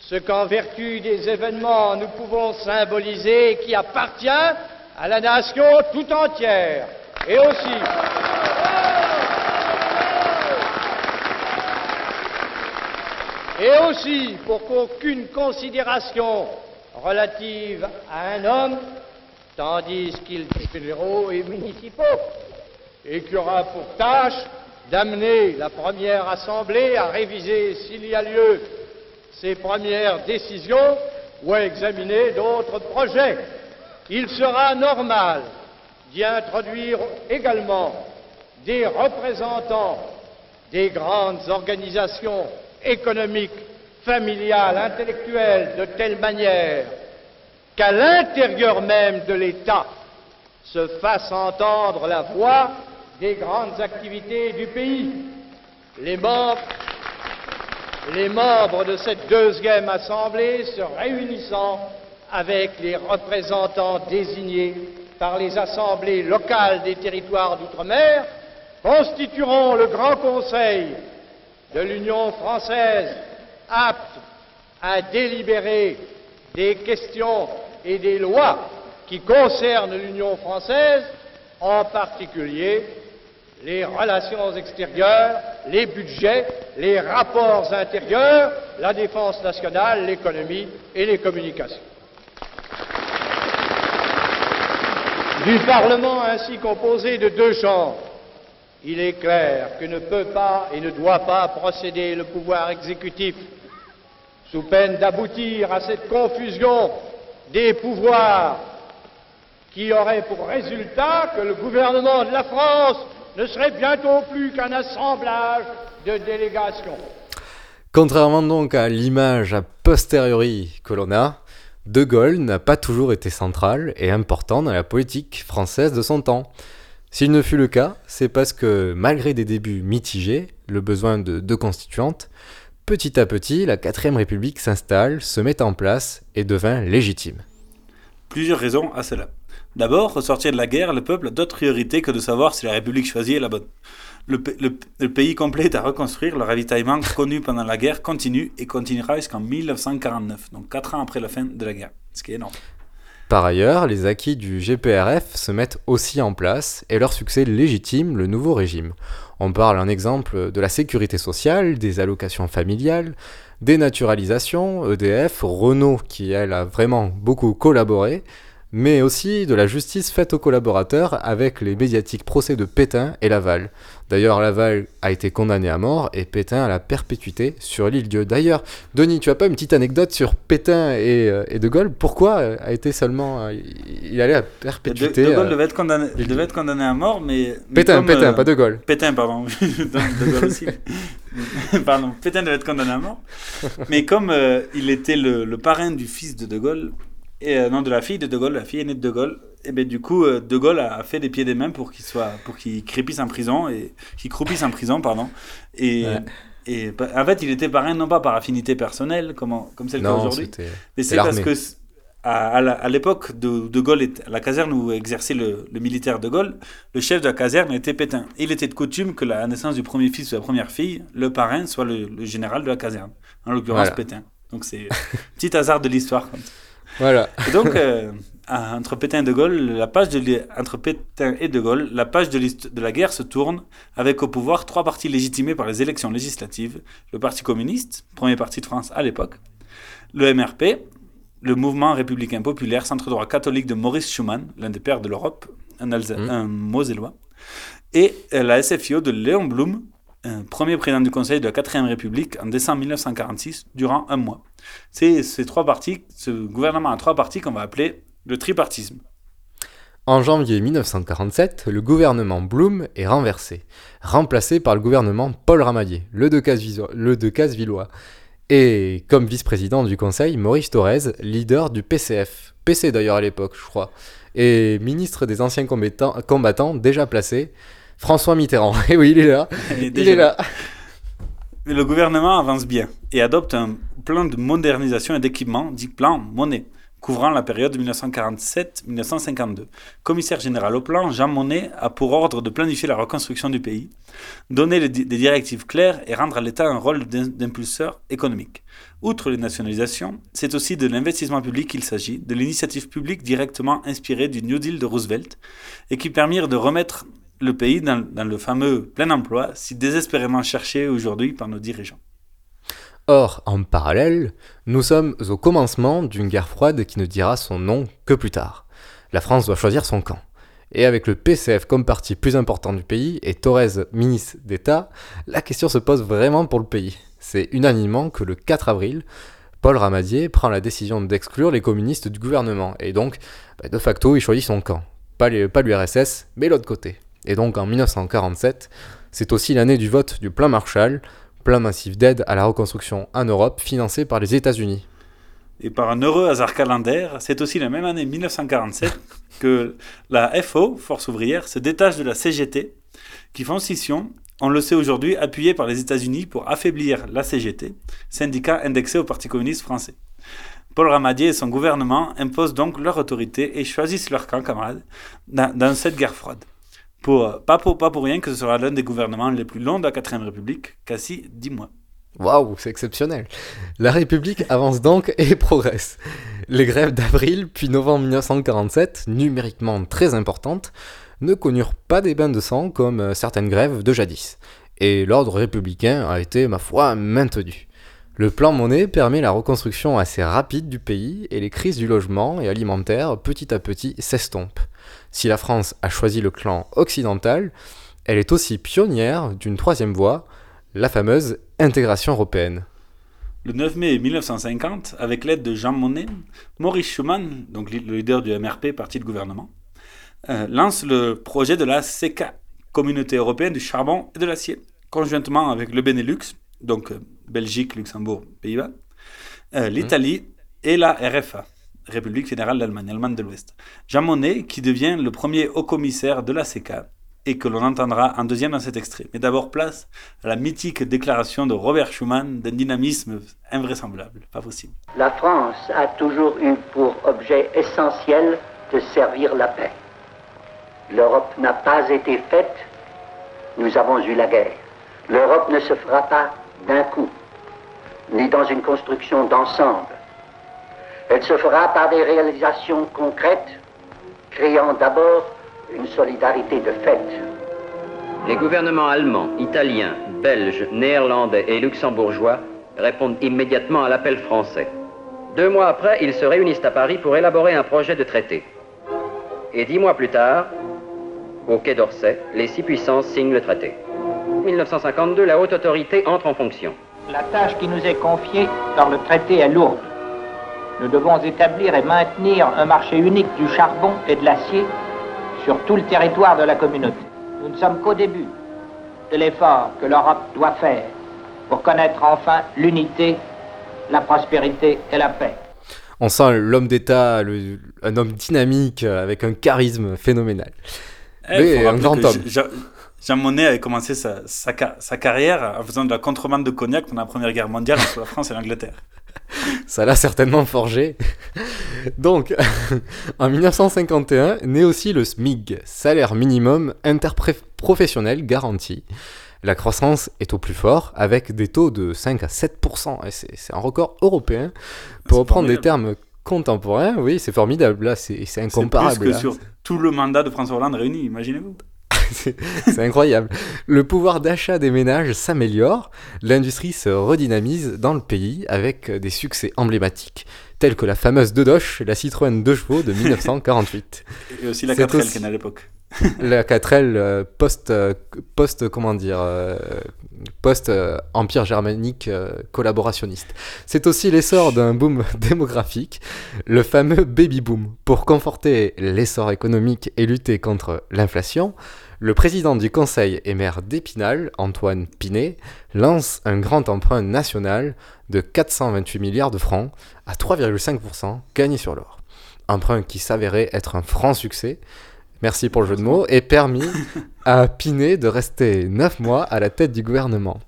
Speaker 16: ce qu'en vertu des événements nous pouvons symboliser qui appartient à la nation tout entière. Et aussi, et aussi pour qu'aucune considération relative à un homme tandis qu'ils fédéraux et municipaux, et qui aura pour tâche d'amener la première assemblée à réviser, s'il y a lieu, ses premières décisions ou à examiner d'autres projets. Il sera normal d'y introduire également des représentants des grandes organisations économiques, familiales, intellectuelles, de telle manière qu'à l'intérieur même de l'État se fasse entendre la voix des grandes activités du pays. Les membres, les membres de cette deuxième assemblée se réunissant avec les représentants désignés par les assemblées locales des territoires d'outre-mer constitueront le Grand Conseil de l'Union française apte à délibérer des questions et des lois qui concernent l'Union française, en particulier les relations extérieures, les budgets, les rapports intérieurs, la défense nationale, l'économie et les communications. Du Parlement ainsi composé de deux chambres, il est clair que ne peut pas et ne doit pas procéder le pouvoir exécutif sous peine d'aboutir à cette confusion des pouvoirs qui aurait pour résultat que le gouvernement de la France ne serait bientôt plus qu'un assemblage de délégations.
Speaker 13: Contrairement donc à l'image a posteriori que l'on a, De Gaulle n'a pas toujours été central et important dans la politique française de son temps. S'il ne fut le cas, c'est parce que malgré des débuts mitigés, le besoin de deux constituantes, Petit à petit, la 4ème République s'installe, se met en place et devint légitime.
Speaker 14: Plusieurs raisons à cela. D'abord, ressortir de la guerre, le peuple a d'autres priorités que de savoir si la République choisie est la bonne. Le, pays complet est à reconstruire, le ravitaillement connu pendant la guerre continue et continuera jusqu'en 1949, donc 4 ans après la fin de la guerre, ce qui est énorme.
Speaker 13: Par ailleurs, les acquis du GPRF se mettent aussi en place et leur succès légitime le nouveau régime. On parle un exemple de la sécurité sociale, des allocations familiales, des naturalisations, EDF, Renault qui elle a vraiment beaucoup collaboré, mais aussi de la justice faite aux collaborateurs avec les médiatiques procès de Pétain et Laval. D'ailleurs, Laval a été condamné à mort et Pétain à la perpétuité sur l'île Dieu. D'ailleurs, Denis, tu as pas une petite anecdote sur Pétain et, euh, De Gaulle? Pourquoi euh, a été seulement. Euh, il allait à perpétuité
Speaker 14: De, Gaulle devait, être condamné, devait être condamné à mort, mais.
Speaker 13: Pétain, Pétain, pas De Gaulle.
Speaker 14: Pétain, pardon. de Gaulle aussi. pardon, Pétain devait être condamné à mort. Mais comme il était le, le parrain du fils de De Gaulle, et euh, non de la fille de De Gaulle, la fille aînée de De Gaulle. Et ben du coup, euh, De Gaulle a fait des pieds des mains pour qu'il soit, pour qu'il crépisse en prison et qu'il croupisse en prison, pardon. Et et en fait, il était parrain non pas par affinité personnelle comme comme c'est le cas aujourd'hui, mais c'est parce que à, l'époque de, de Gaulle, la caserne où exerçait le, militaire de Gaulle, le chef de la caserne était Pétain. Il était de coutume que la naissance du premier fils ou de la première fille, le parrain soit le, général de la caserne, en l'occurrence Pétain. Donc c'est petit hasard de l'histoire.
Speaker 13: Voilà.
Speaker 14: Et donc, euh, entre Pétain et De Gaulle, la page de, entre Pétain et De Gaulle, la page de, la guerre se tourne avec au pouvoir trois partis légitimés par les élections législatives. Le Parti communiste, premier parti de France à l'époque, le MRP, le mouvement républicain populaire centre-droit catholique de Maurice Schumann, l'un des pères de l'Europe, un, Alsa- un Mosellois, et la SFIO de Léon Blum, premier président du Conseil de la 4ème République en décembre 1946, durant un mois. C'est ce gouvernement à trois partis qu'on va appeler le tripartisme.
Speaker 13: En janvier 1947, le gouvernement Blum est renversé, remplacé par le gouvernement Paul Ramadier, le de, Casevillois, et comme vice-président du Conseil, Maurice Thorez, leader du PCF, PC d'ailleurs à l'époque, je crois, et ministre des anciens combattants déjà placé, François Mitterrand. Et oui, il est là. Il
Speaker 14: déjà-
Speaker 13: est là.
Speaker 14: Mais le gouvernement avance bien et adopte un plan de modernisation et d'équipement dit plan Monet, couvrant la période 1947-1952. Commissaire général au plan, Jean Monnet a pour ordre de planifier la reconstruction du pays, donner des directives claires et rendre à l'État un rôle d'im- d'impulseur économique. Outre les nationalisations, c'est aussi de l'investissement public qu'il s'agit, de l'initiative publique directement inspirée du New Deal de Roosevelt et qui permirent de remettre le pays dans, le fameux plein emploi si désespérément cherché aujourd'hui par nos dirigeants.
Speaker 13: Or, en parallèle, nous sommes au commencement d'une guerre froide qui ne dira son nom que plus tard. La France doit choisir son camp. Et avec le PCF comme parti plus important du pays et Thorez ministre d'État, la question se pose vraiment pour le pays. C'est unanimement que le 4 avril, Paul Ramadier prend la décision d'exclure les communistes du gouvernement. Et donc, bah, de facto, il choisit son camp. Pas l'URSS, mais l'autre côté. Et donc en 1947, c'est aussi l'année du vote du plan Marshall, plan massif d'aide à la reconstruction en Europe financé par les États-Unis.
Speaker 14: Et par un heureux hasard calendaire, c'est aussi la même année 1947 que la FO, Force ouvrière, se détache de la CGT, qui font scission, on le sait aujourd'hui, appuyée par les États-Unis pour affaiblir la CGT, syndicat indexé au Parti communiste français. Paul Ramadier et son gouvernement imposent donc leur autorité et choisissent leur camp, camarades, dans cette guerre froide. Pas, pour, rien que ce sera l'un des gouvernements les plus longs de la 4ème République, quasi 10 mois.
Speaker 13: Waouh, c'est exceptionnel. La République avance donc et progresse. Les grèves d'avril puis novembre 1947, numériquement très importantes, ne connurent pas des bains de sang comme euh, certaines grèves de jadis. Et l'ordre républicain a été, ma foi, maintenu. Le plan Monet permet la reconstruction assez rapide du pays et les crises du logement et alimentaire petit à petit s'estompent. Si la France a choisi le clan occidental, elle est aussi pionnière d'une troisième voie, la fameuse intégration européenne.
Speaker 14: Le 9 mai 1950, avec l'aide de Jean Monnet, Maurice Schumann, donc le leader du MRP, parti de gouvernement, euh, lance le projet de la CECA, Communauté européenne du charbon et de l'acier, conjointement avec le Benelux, donc euh, Belgique, Luxembourg, Pays-Bas, euh, l'Italie et la RFA, République fédérale d'Allemagne, Allemagne de l'Ouest. Jean Monnet, qui devient le premier haut-commissaire de la CECA, et que l'on entendra en deuxième dans cet extrait. Mais d'abord, place à la mythique déclaration de Robert Schuman d'un dynamisme invraisemblable, pas possible.
Speaker 18: La France a toujours eu pour objet essentiel de servir la paix. L'Europe n'a pas été faite, nous avons eu la guerre. L'Europe ne se fera pas d'un coup, ni dans une construction d'ensemble. Elle se fera par des réalisations concrètes, créant d'abord une solidarité de fait.
Speaker 19: Les gouvernements allemands, italiens, belges, néerlandais et luxembourgeois répondent immédiatement à l'appel français. Deux mois après, ils se réunissent à Paris pour élaborer un projet de traité. Et dix mois plus tard, au Quai d'Orsay, les six puissances signent le traité. 1952, la haute autorité entre en fonction.
Speaker 6: La tâche qui nous est confiée par le traité est lourde. Nous devons établir et maintenir un marché unique du charbon et de l'acier sur tout le territoire de la communauté. Nous ne sommes qu'au début de l'effort que l'Europe doit faire pour connaître enfin l'unité, la prospérité et la paix.
Speaker 13: On sent l'homme d'État, un homme dynamique euh, avec un charisme phénoménal.
Speaker 14: Eh,
Speaker 13: Mais
Speaker 14: faut
Speaker 13: un grand homme.
Speaker 14: Jean, Jean Monnet avait commencé sa, sa, ca- sa carrière en faisant de la contrebande de cognac pendant la Première Guerre mondiale entre la France et l'Angleterre.
Speaker 13: Ça l'a certainement forgé. Donc, en 1951, naît aussi le SMIG, salaire minimum interprofessionnel garanti. La croissance est au plus fort, avec des taux de 5 à 7%, et c'est un record européen. Pour reprendre des termes contemporain, oui, c'est formidable. Là, c'est c'est incomparable.
Speaker 14: C'est plus que
Speaker 13: là.
Speaker 14: sur tout le mandat de François Hollande réuni, imaginez-vous.
Speaker 13: C'est incroyable. Le pouvoir d'achat des ménages s'améliore, l'industrie se redynamise dans le pays avec des succès emblématiques, tels que la fameuse Dodoche, la Citroën 2 chevaux de 1948.
Speaker 14: Et aussi la
Speaker 13: C'est
Speaker 14: 4L
Speaker 13: aussi-
Speaker 14: à l'époque.
Speaker 13: la 4L euh, post, euh, post, comment dire, euh, post empire germanique collaborationniste. C'est aussi l'essor d'un boom démographique, le fameux baby boom. Pour conforter l'essor économique et lutter contre l'inflation, le président du conseil et maire d'Épinal, Antoine Pinet, lance un grand emprunt national de 428 milliards de francs à 3,5% gagné sur l'or. Emprunt qui s'avérait être un franc succès, merci pour le jeu de mots, et permis à Pinet de rester 9 mois à la tête du gouvernement.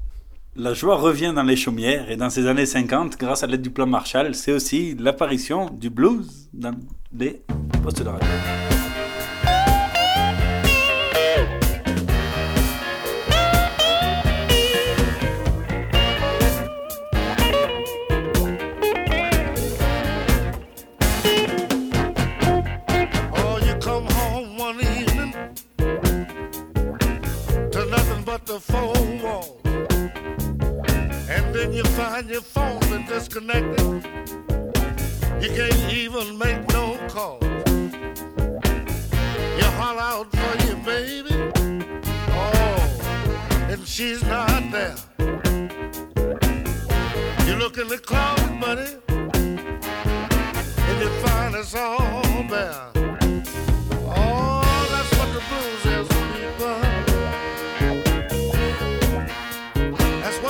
Speaker 14: La joie revient dans les chaumières et dans ces années 50, grâce à l'aide du plan Marshall, c'est aussi l'apparition du blues dans les postes de radio.
Speaker 20: The four walls. And then you find your phone been disconnected. You can't even make no call. You holler out for your baby. Oh, and she's not there. You look in the closet, buddy, and you find it's all bare.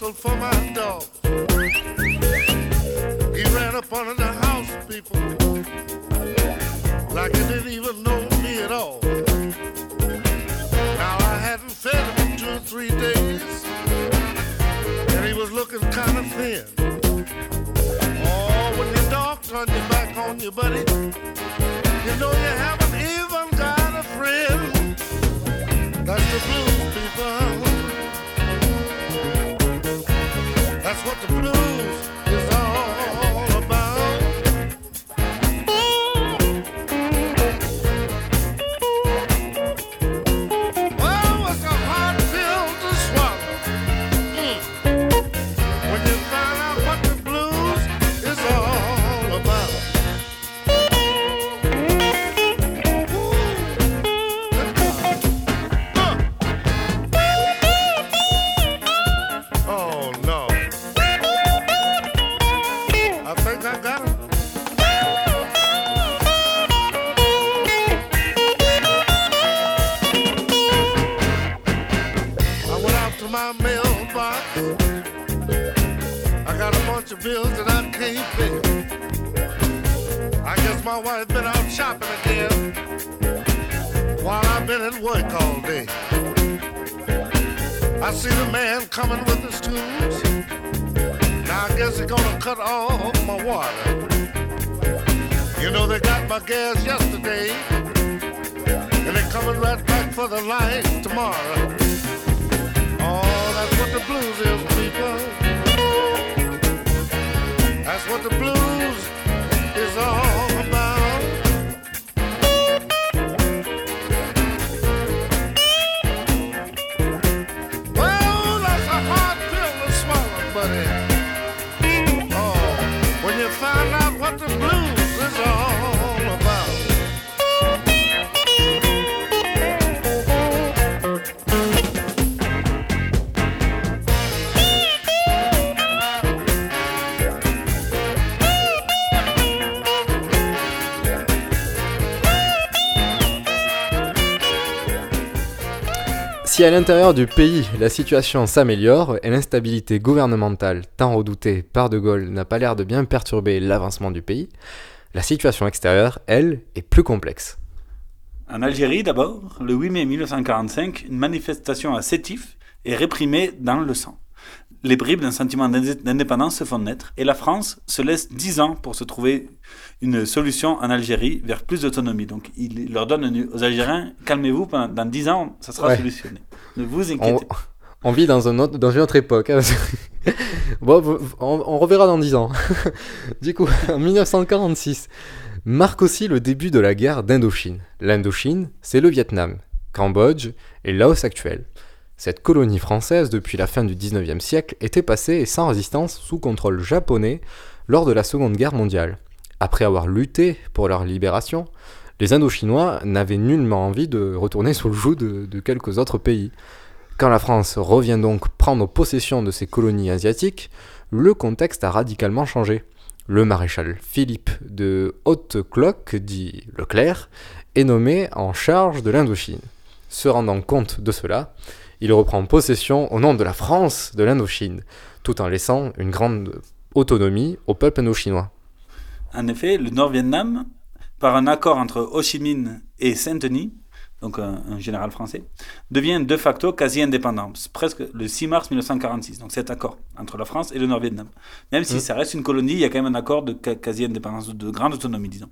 Speaker 20: know for my dog. He ran up under the house, people, like he didn't even know me at all. Now I hadn't fed him in two or three days, and he was looking kind of thin. Oh, when your dog turned your back on you, buddy, you know you haven't even got a friend. That's the blues, people. That's what the blues is all wife been out shopping again while I've been at work all day. I see the man coming with his tools. Now I guess he's gonna cut off my water. You know they got my gas yesterday, and they're coming right back for the light tomorrow. Oh, that's what the blues is, people. That's what the blues is all
Speaker 13: Si à l'intérieur du pays la situation s'améliore et l'instabilité gouvernementale tant redoutée par De Gaulle n'a pas l'air de bien perturber l'avancement du pays, La situation extérieure, elle, est plus complexe.
Speaker 14: En Algérie, d'abord, le 8 mai 1945, une manifestation à Sétif est réprimée dans le sang. Les bribes d'un sentiment d'indépendance se font naître et la France se laisse 10 ans pour se trouver une solution en Algérie vers plus d'autonomie. Donc il leur donne aux Algériens, calmez-vous, dans 10 ans, ça sera
Speaker 13: Ouais.
Speaker 14: solutionné. Ne vous inquiétez pas.
Speaker 13: On vit dans, un autre- dans une autre époque. hein. bon, vous- on, on reverra dans 10 ans. du coup, en 1946, marque aussi le début de la guerre d'Indochine. L'Indochine, c'est le Vietnam, Cambodge et Laos actuel. Cette colonie française, depuis la fin du 19e siècle, était passée sans résistance sous contrôle japonais lors de la Seconde Guerre mondiale. Après avoir lutté pour leur libération, les Indochinois n'avaient nullement envie de retourner sous le joug de- quelques autres pays. Quand la France revient donc prendre possession de ces colonies asiatiques, le contexte a radicalement changé. Le maréchal Philippe de Haute-Cloque, dit Leclerc, est nommé en charge de l'Indochine. Se rendant compte de cela, il reprend possession au nom de la France de l'Indochine, tout en laissant une grande autonomie au peuple indochinois.
Speaker 14: En effet, le Nord-Vietnam, par un accord entre Ho Chi Minh et Saint-Denis, donc un, un général français, devient de facto quasi indépendant, presque le 6 mars 1946. Donc cet accord entre la France et le Nord-Vietnam. Même si
Speaker 13: Mm.
Speaker 14: ça reste une colonie, il y a quand même un accord de quasi-indépendance, de grande autonomie, disons.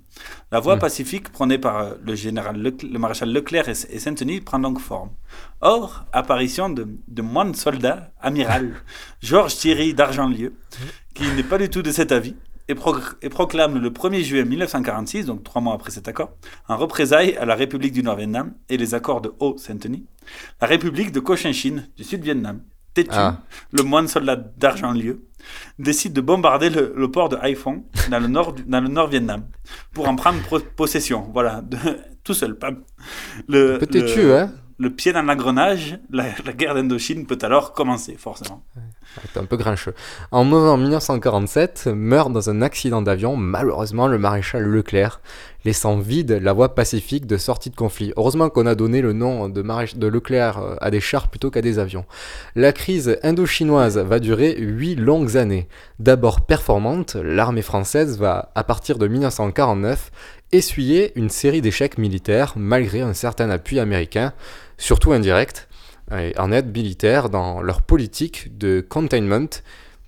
Speaker 14: La voie
Speaker 13: Mm.
Speaker 14: pacifique prônée par euh, le, général le maréchal Leclerc et, et Saint-Denis prend donc forme. Or, apparition de, de moine soldat, amiral Georges Thierry d'Argentlieu, qui n'est pas du tout de cet avis, et, progr- et proclame le 1er juillet 1946, donc trois mois après cet accord, en représailles à la République du Nord-Vietnam et les accords de Haut-Saint-Denis, la République de Cochinchine du Sud-Vietnam, Tétu,
Speaker 13: Ah.
Speaker 14: le moine soldat d'Argentlieu, décide de bombarder le, le port de Haiphong dans le nord dans le Nord-Vietnam pour en prendre pro- possession. Voilà, de- tout seul. pam. Le,
Speaker 13: peu têtu,
Speaker 14: le-
Speaker 13: hein
Speaker 14: le pied dans l'engrenage, la, la guerre d'Indochine peut alors commencer, forcément.
Speaker 13: C'est un peu grincheux. En novembre 1947, meurt dans un accident d'avion, malheureusement, le maréchal Leclerc, laissant vide la voie pacifique de sortie de conflit. Heureusement qu'on a donné le nom de, maréch- Leclerc euh, à des chars plutôt qu'à des avions. La crise indo-chinoise va durer huit longues années. D'abord performante, l'armée française va, à partir de 1949, essuyer une série d'échecs militaires malgré un certain appui américain, surtout indirect, en aide militaire dans leur politique de containment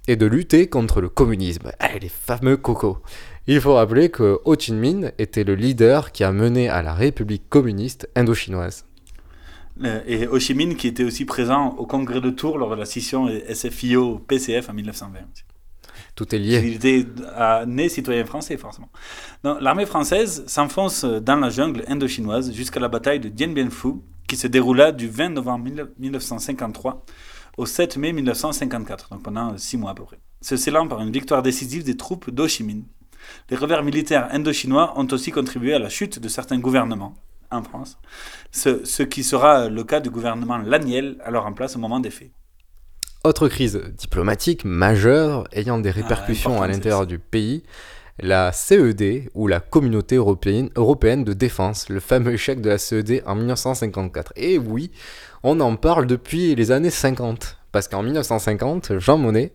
Speaker 13: et de lutter contre le communisme. Allez, les fameux cocos. Il faut rappeler que Ho Chi Minh était le leader qui a mené à la République communiste indochinoise.
Speaker 14: Euh, Et Ho Chi Minh qui était aussi présent au congrès de Tours lors de la scission SFIO-PCF en 1920.
Speaker 13: Tout est lié.
Speaker 14: Il était euh, né citoyen français, forcément. L'armée française s'enfonce dans la jungle indo-chinoise jusqu'à la bataille de Dien Bien Phu, qui se déroula du 20 novembre 1953 au 7 mai 1954, donc pendant six mois à peu près, se scellant par une victoire décisive des troupes d'Ho Chi Minh. Les revers militaires indo-chinois ont aussi contribué à la chute de certains gouvernements en France, ce, ce qui sera le cas du gouvernement Laniel, alors en place au moment des faits.
Speaker 13: Autre crise diplomatique majeure ayant des répercussions à l'intérieur du pays, la CED, ou la Communauté européenne, de défense, le fameux échec de la CED en 1954. Et oui, on en parle depuis les années 50, parce qu'en 1950, Jean Monnet,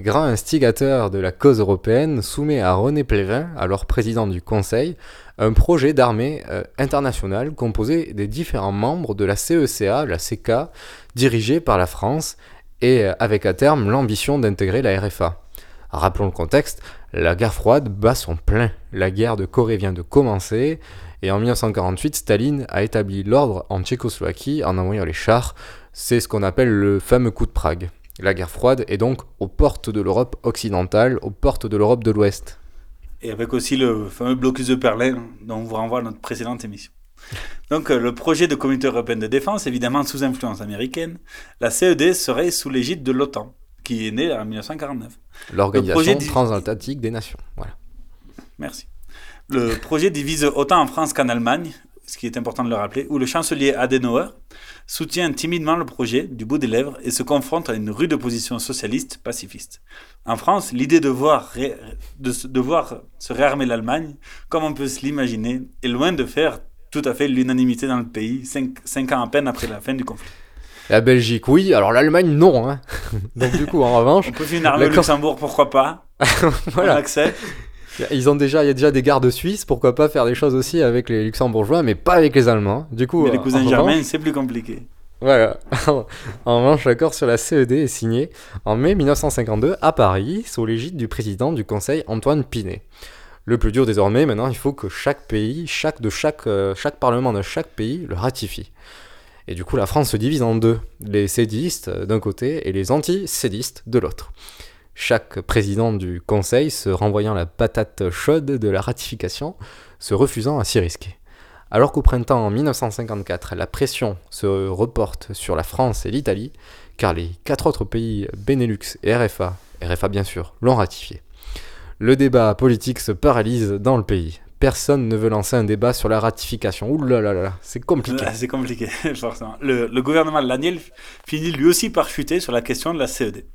Speaker 13: grand instigateur de la cause européenne, soumet à René Plévin, alors président du Conseil, un projet d'armée euh, internationale composé des différents membres de la CECA, la CK, dirigée par la France, et euh, avec à terme l'ambition d'intégrer la RFA. Rappelons le contexte, la guerre froide bat son plein. La guerre de Corée vient de commencer et en 1948, Staline a établi l'ordre en Tchécoslovaquie en envoyant les chars. C'est ce qu'on appelle le fameux coup de Prague. La guerre froide est donc aux portes de l'Europe occidentale, aux portes de l'Europe de l'Ouest.
Speaker 14: Et avec aussi le fameux blocus de Berlin dont on vous renvoie à notre précédente émission. Donc euh, le projet de communauté européenne de défense, évidemment sous influence américaine, la CED serait sous l'égide de l'OTAN, qui est née en 1949.
Speaker 13: L'Organisation transatlantique des nations. Voilà.
Speaker 14: Merci. Le projet divise autant en France qu'en Allemagne, ce qui est important de le rappeler, où le chancelier Adenauer soutient timidement le projet du bout des lèvres et se confronte à une rude opposition socialiste pacifiste. En France, l'idée de voir, ré- de, se- de voir se réarmer l'Allemagne, comme on peut se l'imaginer, est loin de faire tout à fait l'unanimité dans le pays, cinq, cinq ans à peine après la fin du conflit.
Speaker 13: La Belgique, oui, alors l'Allemagne, non. hein. Donc du coup, en revanche...
Speaker 14: On peut une armée au Luxembourg, pourquoi pas
Speaker 13: Voilà.
Speaker 14: On accepte.
Speaker 13: Ils ont déjà, il y a déjà des gardes suisses, pourquoi pas faire des choses aussi avec les luxembourgeois, mais pas avec les Allemands. Du coup,
Speaker 14: Mais les cousins
Speaker 13: revanche-
Speaker 14: germains, c'est plus compliqué.
Speaker 13: Voilà. en revanche, l'accord sur la CED est signé en mai 1952 à Paris, sous l'égide du président du Conseil Antoine Pinet. Le plus dur désormais, maintenant, il faut que chaque pays, chaque, de chaque, euh, chaque parlement de chaque pays le ratifie. Et du coup, la France se divise en deux, les cédistes euh, d'un côté et les anti-cédistes de l'autre. Chaque président du Conseil se renvoyant la patate chaude de la ratification, se refusant à s'y risquer. Alors qu'au printemps en 1954, la pression se reporte sur la France et l'Italie, car les quatre autres pays Benelux et RFA, RFA bien sûr, l'ont ratifié. Le débat politique se paralyse dans le pays. Personne ne veut lancer un débat sur la ratification. Ouh là là là, c'est compliqué.
Speaker 14: C'est compliqué, forcément. Le, gouvernement Laniel finit lui aussi par chuter sur la question de la CED.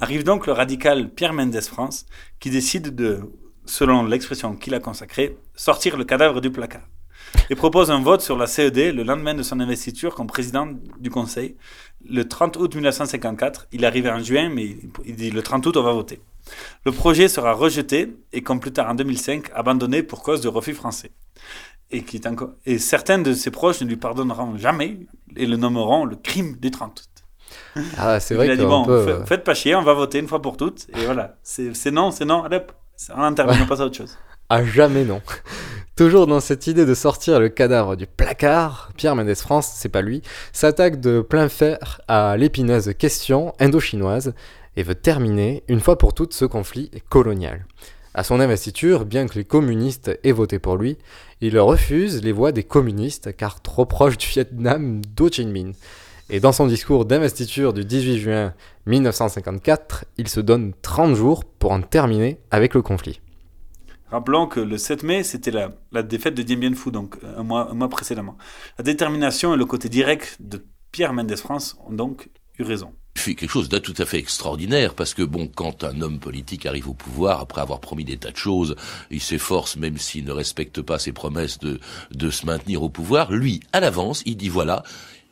Speaker 14: Arrive donc le radical Pierre Mendès France, qui décide de, selon l'expression qu'il a consacrée, sortir le cadavre du placard. Et propose un vote sur la CED le lendemain de son investiture comme président du Conseil, le 30 août 1954. Il est arrivé en juin, mais il dit le 30 août, on va voter. Le projet sera rejeté et, comme plus tard en 2005, abandonné pour cause de refus français. Et, qui est encore... et certains de ses proches ne lui pardonneront jamais et le nommeront le crime du 30 août.
Speaker 13: Ah, c'est
Speaker 14: Il
Speaker 13: vrai
Speaker 14: a dit bon,
Speaker 13: peut, euh,
Speaker 14: faites pas chier, on va voter une fois pour toutes. Et voilà, c'est non, c'est non, allez, on en termine, on passe à autre chose.
Speaker 13: À jamais non. Toujours dans cette idée de sortir le cadavre du placard, Pierre Mendès France, c'est pas lui, s'attaque de plein fer à l'épineuse question indo-chinoise et veut terminer une fois pour toutes ce conflit colonial. À son investiture, bien que les communistes aient voté pour lui, il refuse les voix des communistes car trop proche du Vietnam d'Ho Chi Minh. Et dans son discours d'investiture du 18 juin 1954, il se donne 30 jours pour en terminer avec le conflit.
Speaker 14: Rappelons que le 7 mai, c'était la, la défaite de Dien Bien Phu, donc un mois, un mois précédemment. La détermination et le côté direct de Pierre Mendès France ont donc eu raison.
Speaker 21: Fait quelque chose d'un tout à fait extraordinaire parce que bon, quand un homme politique arrive au pouvoir après avoir promis des tas de choses, il s'efforce, même s'il ne respecte pas ses promesses, de, de se maintenir au pouvoir. Lui, à l'avance, il dit voilà.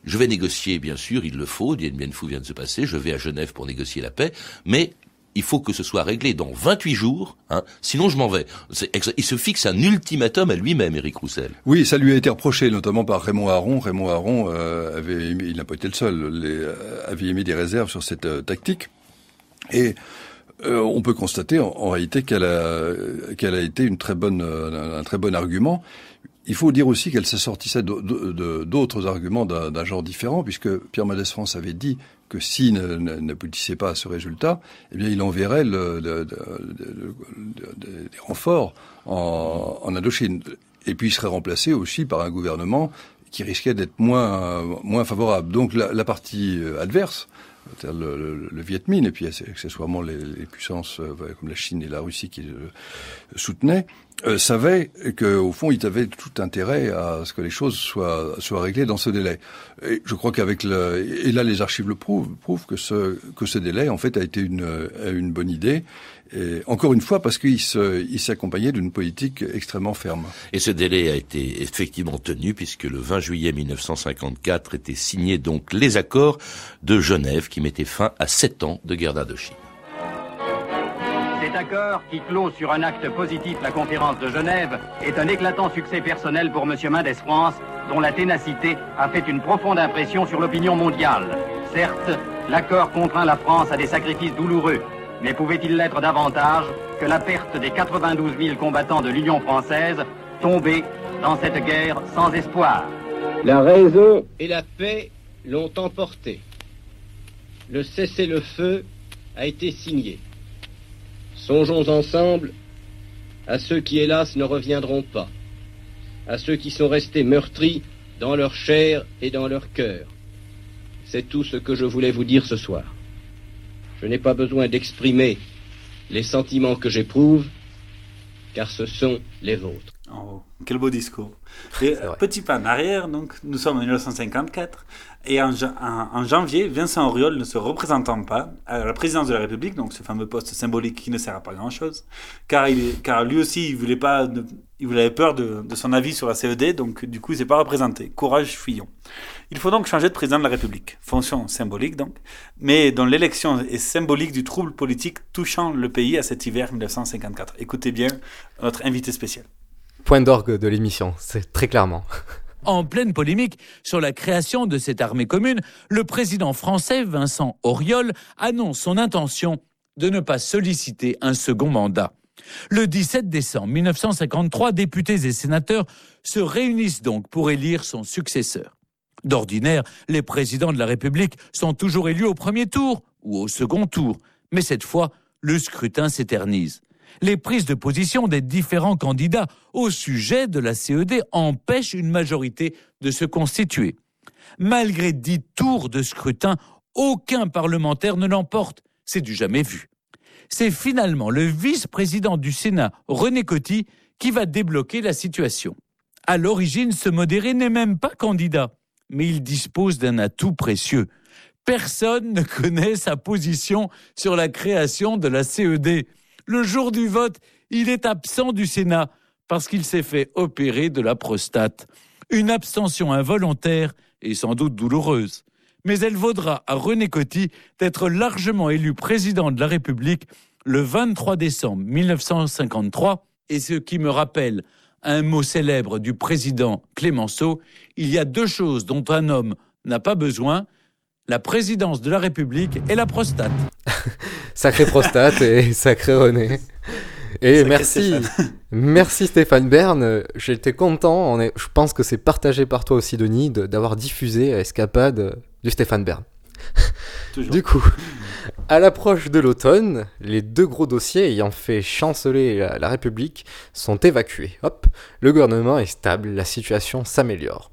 Speaker 21: Je vais négocier, bien sûr, il le faut. Dien Bien Phu vient de se passer. Je vais à Genève pour négocier la paix, mais il faut que ce soit réglé dans 28 jours. Hein, sinon, je m'en vais. Il se fixe un ultimatum à lui-même, Éric Roussel.
Speaker 12: Oui, ça lui a été reproché, notamment par Raymond Aron. Raymond Aron euh, avait émis, il n'a pas été le seul, euh, avait émis des réserves sur cette euh, tactique. Et euh, on peut constater en, réalité qu'elle a, qu'elle a été une très bonne, un très bon argument. Il faut dire aussi qu'elle s'assortissait d'autres arguments d'un d'un genre différent, puisque Pierre Mendès France avait dit que s'il n'aboutissait pas à ce résultat, eh bien, il enverrait des renforts en, Indochine. Et puis, il serait remplacé aussi par un gouvernement qui risquait d'être moins, favorable. Donc, la, la partie euh, adverse, le, le, le Viet Minh, et puis accessoirement les, les puissances euh, comme la Chine et la Russie qui le soutenaient, euh, savait qu'au fond, il avait tout intérêt à ce que les choses soient, soient réglées dans ce délai. Et je crois qu'avec le, et là les archives le prouvent, prouvent que ce, que ce délai en fait a été une, une bonne idée. Et encore une fois parce qu'il se, il s'accompagnait d'une politique extrêmement ferme.
Speaker 21: Et ce délai a été effectivement tenu puisque le 20 juillet 1954 étaient signés donc les accords de Genève qui mettaient fin à sept ans de guerre d'Indochine.
Speaker 22: Cet accord, qui clôt sur un acte positif la conférence de Genève, est un éclatant succès personnel pour M. Mendès France, dont la ténacité a fait une profonde impression sur l'opinion mondiale. Certes, l'accord contraint la France à des sacrifices douloureux, mais pouvait-il l'être davantage que la perte des 92 000 combattants de l'Union française tombés dans cette guerre sans espoir?
Speaker 16: La raison et la paix l'ont emporté. Le cessez-le-feu a été signé. Songeons ensemble à ceux qui, hélas, ne reviendront pas, à ceux qui sont restés meurtris dans leur chair et dans leur cœur. C'est tout ce que je voulais vous dire ce soir. Je n'ai pas besoin d'exprimer les sentiments que j'éprouve, car ce sont les vôtres.
Speaker 14: Quel beau discours. Et petit pas en arrière, donc nous sommes en 1954, et en, ja- en- en janvier, Vincent Auriol ne se représentant pas à la présidence de la République, donc ce fameux poste symbolique qui ne sert à pas grand-chose, car, il car lui aussi, il voulait pas, de- il voulait avait peur de, de son avis sur la CED, donc du coup, il s'est pas représenté. Courage, Fillon. Il faut donc changer de président de la République, fonction symbolique donc, mais dont l'élection est symbolique du trouble politique touchant le pays à cet hiver 1954. Écoutez bien notre invité spécial.
Speaker 13: Point d'orgue de l'émission, c'est très clairement.
Speaker 23: En pleine polémique sur la création de cette armée commune, le président français Vincent Auriol annonce son intention de ne pas solliciter un second mandat. Le 17 décembre 1953, députés et sénateurs se réunissent donc pour élire son successeur. D'ordinaire, les présidents de la République sont toujours élus au premier tour ou au second tour, mais cette fois, le scrutin s'éternise. Les prises de position des différents candidats au sujet de la CED empêchent une majorité de se constituer. Malgré dix tours de scrutin, aucun parlementaire ne l'emporte. C'est du jamais vu. C'est finalement le vice-président du Sénat, René Coty, qui va débloquer la situation. À l'origine, ce modéré n'est même pas candidat, mais il dispose d'un atout précieux. Personne ne connaît sa position sur la création de la CED. Le jour du vote, il est absent du Sénat parce qu'il s'est fait opérer de la prostate. Une abstention involontaire et sans doute douloureuse. Mais elle vaudra à René Coty d'être largement élu président de la République le 23 décembre 1953. Et ce qui me rappelle un mot célèbre du président Clémenceau, il y a deux choses dont un homme n'a pas besoin, la présidence de la République et la prostate.
Speaker 13: Sacré prostate et sacré René. Et
Speaker 23: Sacré
Speaker 13: merci,
Speaker 23: Stéphane.
Speaker 13: merci Stéphane Bern. J'étais content. On est, je pense que c'est partagé par toi aussi, Denis, de- d'avoir diffusé Escapade du Stéphane Bern.
Speaker 14: Toujours.
Speaker 13: Du coup, à l'approche de l'automne, les deux gros dossiers ayant fait chanceler la, la République sont évacués. Hop, le gouvernement est stable, la situation s'améliore.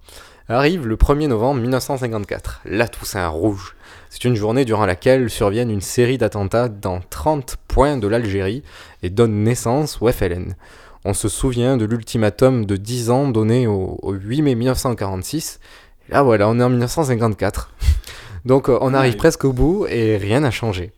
Speaker 13: Arrive le 1er novembre 1954, la Toussaint rouge. C'est une journée durant laquelle surviennent une série d'attentats dans 30 points de l'Algérie et donne naissance au FLN. On se souvient de l'ultimatum de 10 ans donné au, au 8 mai 1946. Et là voilà, on est en 1954. Donc euh, on arrive presque au bout et rien n'a changé.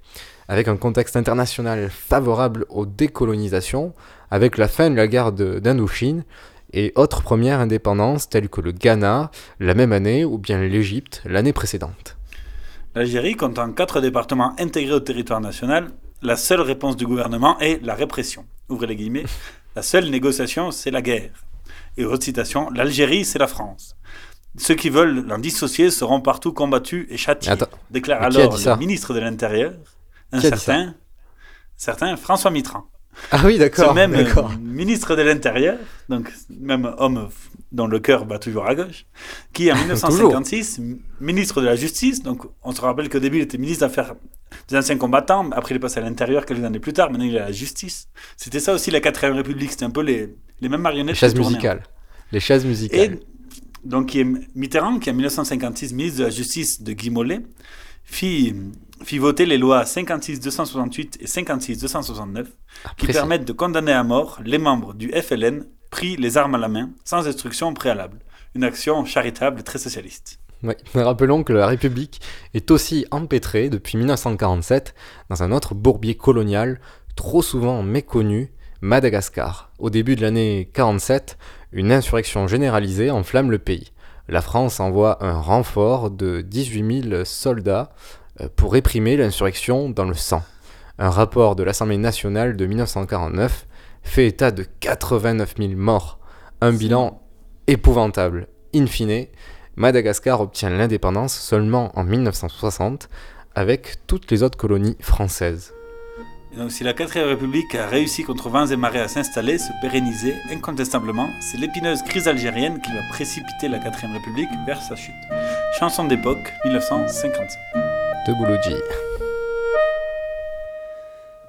Speaker 13: Avec un contexte international favorable aux décolonisations, avec la fin de la guerre d'Indochine et autres premières indépendances telles que le Ghana la même année ou bien l'Égypte l'année précédente.
Speaker 14: L'Algérie comptant quatre départements intégrés au territoire national, la seule réponse du gouvernement est la répression. Ouvrez les guillemets. La seule négociation, c'est la guerre. Et autre citation, l'Algérie, c'est la France. Ceux qui veulent l'en dissocier seront partout combattus et châtiés,
Speaker 13: Attends,
Speaker 14: déclare alors le ministre de l'Intérieur, un certain, certain François Mitterrand.
Speaker 13: Ah oui, d'accord,
Speaker 14: Ce même euh, ministre de l'Intérieur, donc même homme dont le cœur bat toujours à gauche, qui en
Speaker 13: Toujours.
Speaker 14: 1956, m- ministre de la Justice, donc on se rappelle qu'au début il était ministre d'Affaires des anciens combattants, après il est passé à l'Intérieur quelques années plus tard, maintenant il est à la Justice. C'était ça aussi la 4ème République, c'était un peu les, les mêmes marionnettes.
Speaker 13: Les chaises musicales. Les chaises musicales.
Speaker 14: Et donc, qui est Mitterrand, qui en 1956, ministre de la Justice de Guy Mollet, fit, fit voter les lois 56-268 et 56-269 qui permettent de condamner à mort les membres du FLN pris les armes à la main sans instruction préalable. Une action charitable très socialiste.
Speaker 13: Oui, rappelons que la République est aussi empêtrée depuis 1947 dans un autre bourbier colonial trop souvent méconnu, Madagascar. Au début de l'année 47, une insurrection généralisée enflamme le pays. La France envoie un renfort de 18 000 soldats pour réprimer l'insurrection dans le sang. Un rapport de l'Assemblée nationale de 1949 fait état de 89 000 morts, un bilan épouvantable. In fine, Madagascar obtient l'indépendance seulement en 1960 avec toutes les autres colonies françaises.
Speaker 14: Et donc, si la 4ème République a réussi contre vents et marées à s'installer, se pérenniser, incontestablement, c'est l'épineuse crise algérienne qui va précipiter la 4ème République vers sa chute. Chanson d'époque, 1955.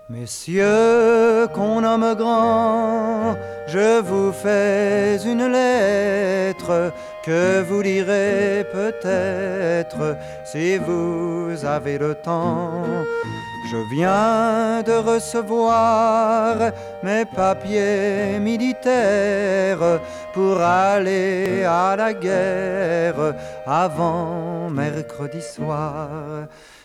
Speaker 24: Messieurs, qu'on nomme grand, je vous fais une lettre. Que vous lirez peut-être si vous avez le temps. Je viens de recevoir mes papiers militaires pour aller à la guerre avant mercredi soir.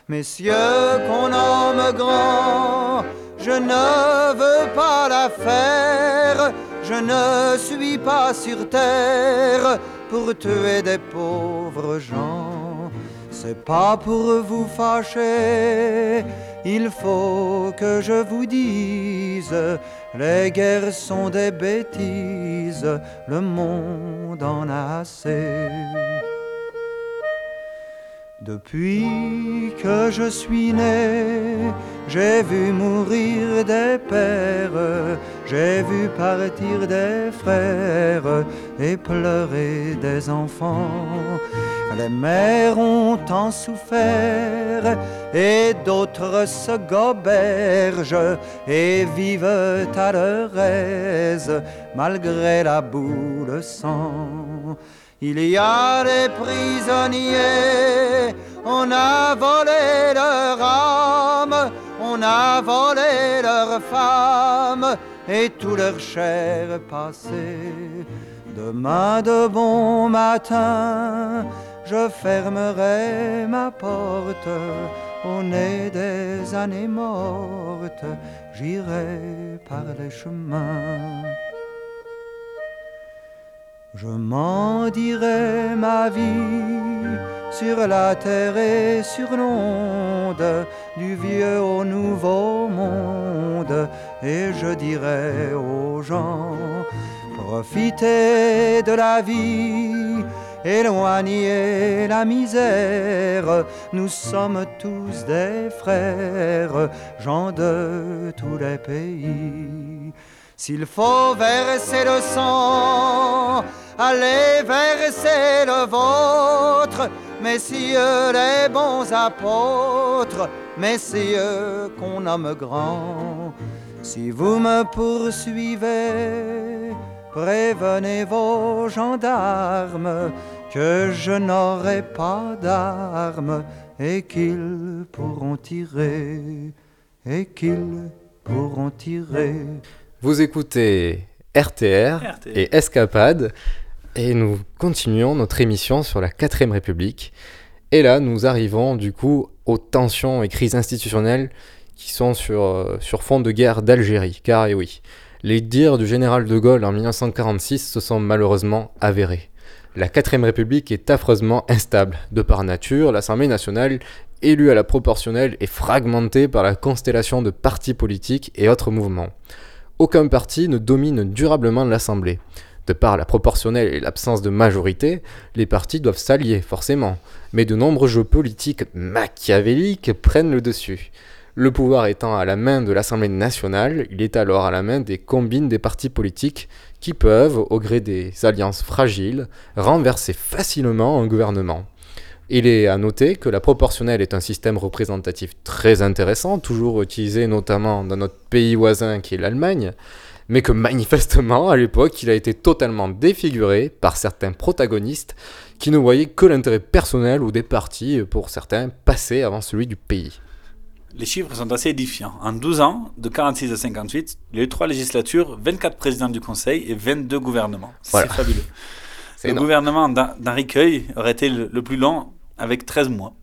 Speaker 24: Messieurs qu'on nomme grand, je ne veux pas la faire, je ne suis pas sur terre pour tuer des pauvres gens. C'est pas pour vous fâcher, il faut que je vous dise, les guerres sont des bêtises, le monde en a assez. Depuis que je suis né, j'ai vu mourir des pères, j'ai vu partir des frères et pleurer des enfants. Les mères ont tant souffert et d'autres se gobergent et vivent à leur aise malgré la boue de sang. Il y a des prisonniers, on a volé leur âme, on a volé leurs femmes et tout leur chair passé. Demain de bon matin, je fermerai ma porte au nez des années mortes, j'irai par les chemins. Je m'en dirai ma vie sur la terre et sur l'onde, du vieux au nouveau monde, et je dirai aux gens, profitez de la vie, éloignez la misère, nous sommes tous des frères, gens de tous les pays. S'il faut verser le sang, allez verser le vôtre, messieurs les bons apôtres, messieurs qu'on nomme grands. Si vous me poursuivez, prévenez vos gendarmes que je n'aurai pas d'armes et qu'ils pourront tirer, et qu'ils pourront tirer.
Speaker 13: Vous écoutez RTR,
Speaker 14: RTR.
Speaker 13: et Escapade et nous continuons notre émission sur la 4ème République. Et là, nous arrivons du coup aux tensions et crises institutionnelles qui sont sur, euh, fond de guerre d'Algérie. Car, et oui, les dires du général de Gaulle en 1946 se sont malheureusement avérés. La 4ème République est affreusement instable. De par nature, l'Assemblée nationale, élue à la proportionnelle, est fragmentée par la constellation de partis politiques et autres mouvements aucun parti ne domine durablement l'Assemblée. De par la proportionnelle et l'absence de majorité, les partis doivent s'allier, forcément, mais de nombreux jeux politiques machiavéliques prennent le dessus. Le pouvoir étant à la main de l'Assemblée nationale, il est alors à la main des combines des partis politiques qui peuvent, au gré des alliances fragiles, renverser facilement un gouvernement. Il est à noter que la proportionnelle est un système représentatif très intéressant, toujours utilisé notamment dans notre pays voisin qui est l'Allemagne, mais que manifestement, à l'époque, il a été totalement défiguré par certains protagonistes qui ne voyaient que l'intérêt personnel ou des partis, pour certains, passer avant celui du pays.
Speaker 14: Les chiffres sont assez édifiants. En 12 ans, de 46 à 58, il y a eu 3 législatures, 24 présidents du Conseil et 22 gouvernements.
Speaker 13: Voilà.
Speaker 14: C'est fabuleux. Le
Speaker 13: énorme.
Speaker 14: gouvernement d'Hen- d'Henri Cueil aurait été le, le plus long avec 13 mois.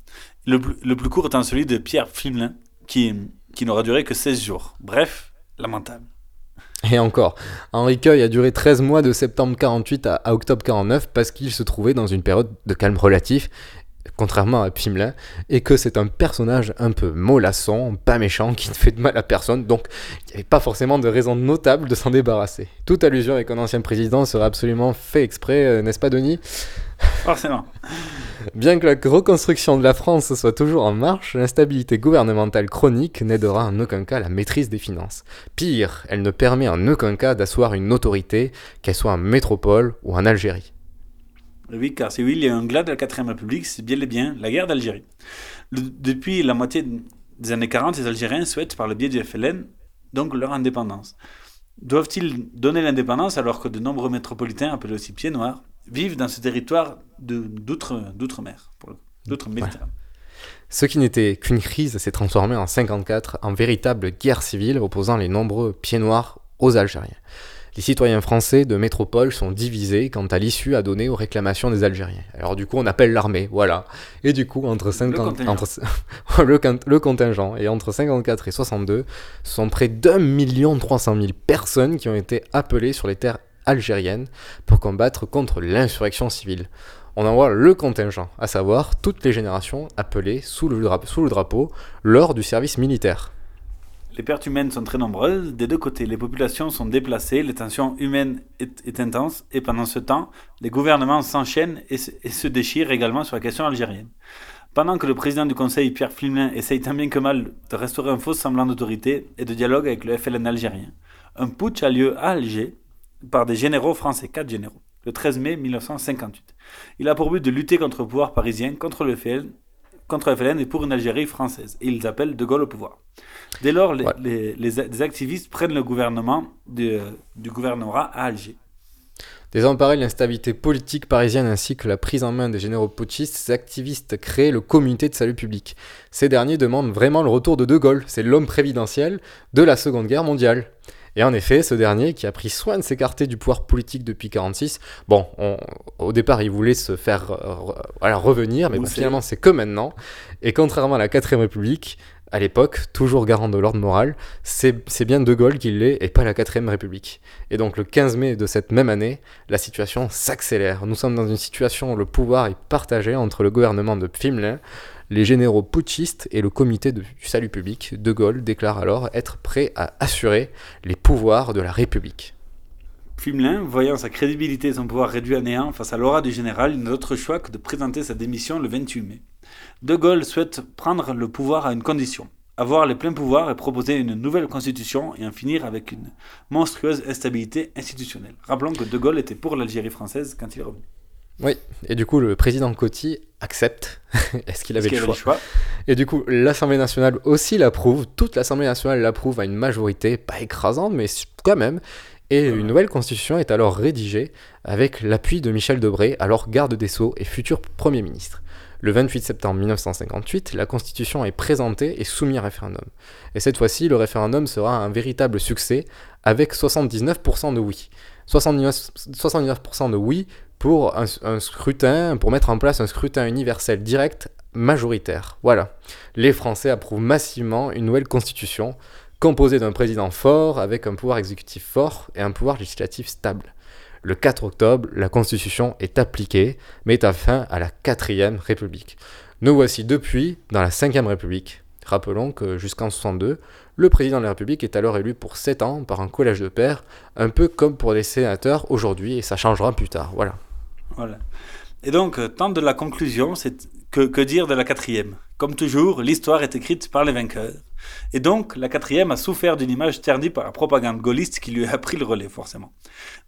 Speaker 14: Le, plus- le plus court étant celui de Pierre Flimelin qui, qui n'aura duré que 16 jours. Bref, lamentable.
Speaker 13: Et encore, Henri Cueil a duré 13 mois de septembre 48 à, à octobre 49 parce qu'il se trouvait dans une période de calme relatif, contrairement à Pimelin, et que c'est un personnage un peu mollasson, pas méchant, qui ne fait de mal à personne, donc il n'y avait pas forcément de raison notable de s'en débarrasser. Toute allusion avec un ancien président serait absolument fait exprès, euh, n'est-ce pas Denis?
Speaker 14: Forcément.
Speaker 13: Bien que la reconstruction de la France soit toujours en marche, l'instabilité gouvernementale chronique n'aidera en aucun cas la maîtrise des finances. Pire, elle ne permet en aucun cas d'asseoir une autorité, qu'elle soit en métropole ou en Algérie.
Speaker 14: Oui, car c'est oui, il y a un glas de la 4ème République, c'est bien et bien la guerre d'Algérie. Depuis la moitié des années 40, les Algériens souhaitent, par le biais du FLN, donc leur indépendance. Doivent-ils donner l'indépendance alors que de nombreux métropolitains, appelés aussi pieds noirs, vivent dans ce territoire d'outre-mer, d'outre-Méditerranée
Speaker 13: Ce qui n'était qu'une crise s'est transformé en 54 en véritable guerre civile opposant les nombreux pieds noirs aux Algériens. Les citoyens français de métropole sont divisés quant à l'issue à donner aux réclamations des Algériens. Alors du coup, on appelle l'armée, voilà. Et du coup, entre 50,
Speaker 14: Le
Speaker 13: entre le, le contingent et entre 54 et 62, ce sont près d'un million trois cent mille personnes qui ont été appelées sur les terres algériennes pour combattre contre l'insurrection civile. On envoie le contingent, à savoir toutes les générations appelées sous le, drap- sous le drapeau lors du service militaire.
Speaker 14: Les pertes humaines sont très nombreuses. Des deux côtés, les populations sont déplacées, les tensions humaines est, est intense, et pendant ce temps, les gouvernements s'enchaînent et, se- et se déchirent également sur la question algérienne. Pendant que le président du Conseil, Pierre Flimelin, essaye tant bien que mal de restaurer un faux semblant d'autorité et de dialogue avec le FLN algérien, un putsch a lieu à Alger par des généraux français, quatre généraux, le 13 mai 1958. Il a pour but de lutter contre le pouvoir parisien, contre le FLN, contre le FLN et pour une Algérie française. Et ils appellent De Gaulle au pouvoir. Dès lors, les, les- les- les activistes prennent le gouvernement de- du gouvernorat à Alger.
Speaker 13: Désemparés de l'instabilité politique parisienne ainsi que la prise en main des généraux putschistes, ces activistes créent le comité de salut public. Ces derniers demandent vraiment le retour de De Gaulle, c'est l'homme prévidentiel de la Seconde Guerre mondiale. Et en effet, ce dernier, qui a pris soin de s'écarter du pouvoir politique depuis 1946, bon, on- au départ, il voulait se faire euh, voilà, revenir, mais bon, finalement, c'est que maintenant. Et contrairement à la 4ème République, à l'époque, toujours garant de l'ordre moral, c'est c'est bien De Gaulle qui l'est et pas la 4ème République. Et donc le 15 mai de cette même année, la situation s'accélère. Nous sommes dans une situation où le pouvoir est partagé entre le gouvernement de Pfimlin, les généraux putschistes et le comité de- du salut public. De Gaulle déclare alors être prêt à assurer les pouvoirs de la République.
Speaker 14: Flimelin, voyant sa crédibilité et son pouvoir réduit à néant face à l'aura du général, il n'a d'autre choix que de présenter sa démission le 28 mai. De Gaulle souhaite prendre le pouvoir à une condition avoir les pleins pouvoirs et proposer une nouvelle constitution et en finir avec une monstrueuse instabilité institutionnelle. Rappelons que De Gaulle était pour l'Algérie française quand il est revenu.
Speaker 13: Oui, et du coup, le président Coty accepte. Est-ce qu'il avait, le choix? Et du coup, l'Assemblée nationale aussi l'approuve. Toute l'Assemblée nationale l'approuve à une majorité, pas écrasante, mais quand même. Et une nouvelle constitution est alors rédigée avec l'appui de Michel Debré, alors garde des Sceaux et futur Premier ministre. Le 28 septembre 1958, la Constitution est présentée et soumise à référendum. Et cette fois-ci, le référendum sera un véritable succès avec 79% de oui. 79%, 79% de oui pour un, scrutin, pour mettre en place un scrutin universel direct majoritaire. Voilà. Les Français approuvent massivement une nouvelle constitution composée d'un président fort avec un pouvoir exécutif fort et un pouvoir législatif stable. Le 4 octobre, la Constitution est appliquée, mettant fin à la 4ème République. Nous voici depuis dans la 5ème République. Rappelons que jusqu'en 62, le président de la République est alors élu pour 7 ans par un collège de pairs, un peu comme pour les sénateurs aujourd'hui, et ça changera plus tard. Voilà.
Speaker 14: Et donc, euh, tant de la conclusion, c'est que, que dire de la quatrième? Comme toujours, l'histoire est écrite par les vainqueurs. Et donc, la quatrième a souffert d'une image ternie par la propagande gaulliste qui lui a pris le relais, forcément.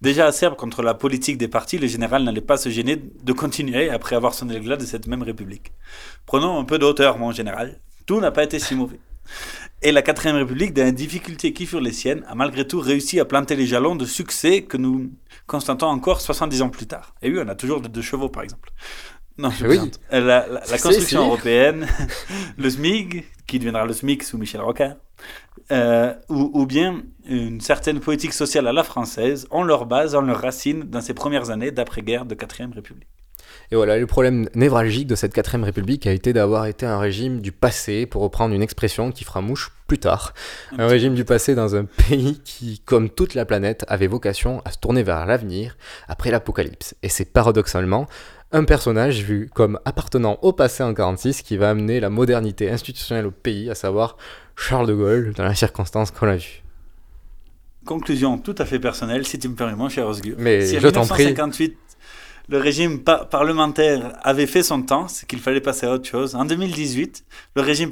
Speaker 14: Déjà acerbe contre la politique des partis, le général n'allait pas se gêner de continuer après avoir sonné le glas de cette même République. Prenons un peu de hauteur, mon général. Tout n'a pas été si mauvais. Et la quatrième République, dans les difficultés qui furent les siennes, a malgré tout réussi à planter les jalons de succès que nous constatons encore 70 ans plus tard. Et oui, on a toujours de deux chevaux, par exemple. Non, je
Speaker 13: Oui.
Speaker 14: plaisante. Euh, La, la- construction européenne, le SMIG, qui deviendra le SMIC sous Michel Rocard, euh, ou, ou bien une certaine politique sociale à la française, ont leur base, ont leur racine dans ces premières années d'après-guerre de 4ème République.
Speaker 13: Et voilà, le problème névralgique de cette 4ème République a été d'avoir été un régime du passé, pour reprendre une expression qui fera mouche plus tard. Un régime du passé dans un pays qui, comme toute la planète, avait vocation à se tourner vers l'avenir après l'apocalypse. Et c'est paradoxalement un personnage vu comme appartenant au passé en 46 qui va amener la modernité institutionnelle au pays, à savoir Charles de Gaulle, dans la circonstance qu'on a vue.
Speaker 14: Conclusion tout à fait personnelle, si tu me permets, mon cher Osgur.
Speaker 13: Mais
Speaker 14: si
Speaker 13: je t'en prie.
Speaker 14: 1958, le régime pa- parlementaire avait fait son temps, c'est qu'il fallait passer à autre chose. En 2018, le régime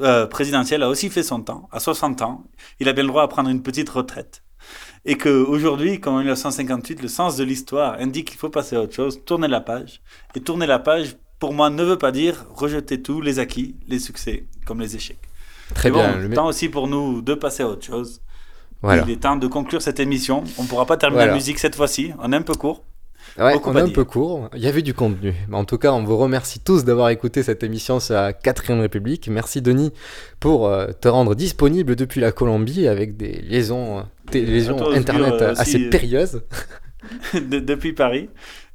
Speaker 14: euh, présidentiel a aussi fait son temps, à 60 ans. Il a bien le droit à prendre une petite retraite. Et qu'aujourd'hui, comme en 1958, le sens de l'histoire indique qu'il faut passer à autre chose, tourner la page. Et tourner la page, pour moi, ne veut pas dire rejeter tout, les acquis, les succès, comme les échecs.
Speaker 13: Très
Speaker 14: Mais
Speaker 13: bien,
Speaker 14: Bon,
Speaker 13: le
Speaker 14: temps aussi pour nous de passer à autre chose.
Speaker 13: Voilà.
Speaker 14: Il est temps de conclure cette émission. On ne pourra pas terminer
Speaker 13: Voilà.
Speaker 14: la musique cette fois-ci. On est un peu court.
Speaker 13: Ouais, on est un peu court. Il y avait du contenu. En tout cas, on vous remercie tous d'avoir écouté cette émission sur la 4ème République. Merci Denis pour euh, te rendre disponible depuis la Colombie avec des liaisons, des liaisons
Speaker 14: toi,
Speaker 13: internet assez périlleuses.
Speaker 14: de- depuis Paris.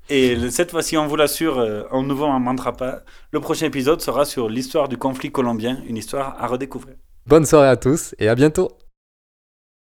Speaker 14: Et cette fois-ci, on vous l'assure, euh, on ne vous en mentira pas. Le prochain épisode sera sur l'histoire du conflit colombien, une histoire à redécouvrir.
Speaker 13: Bonne soirée à tous et à bientôt.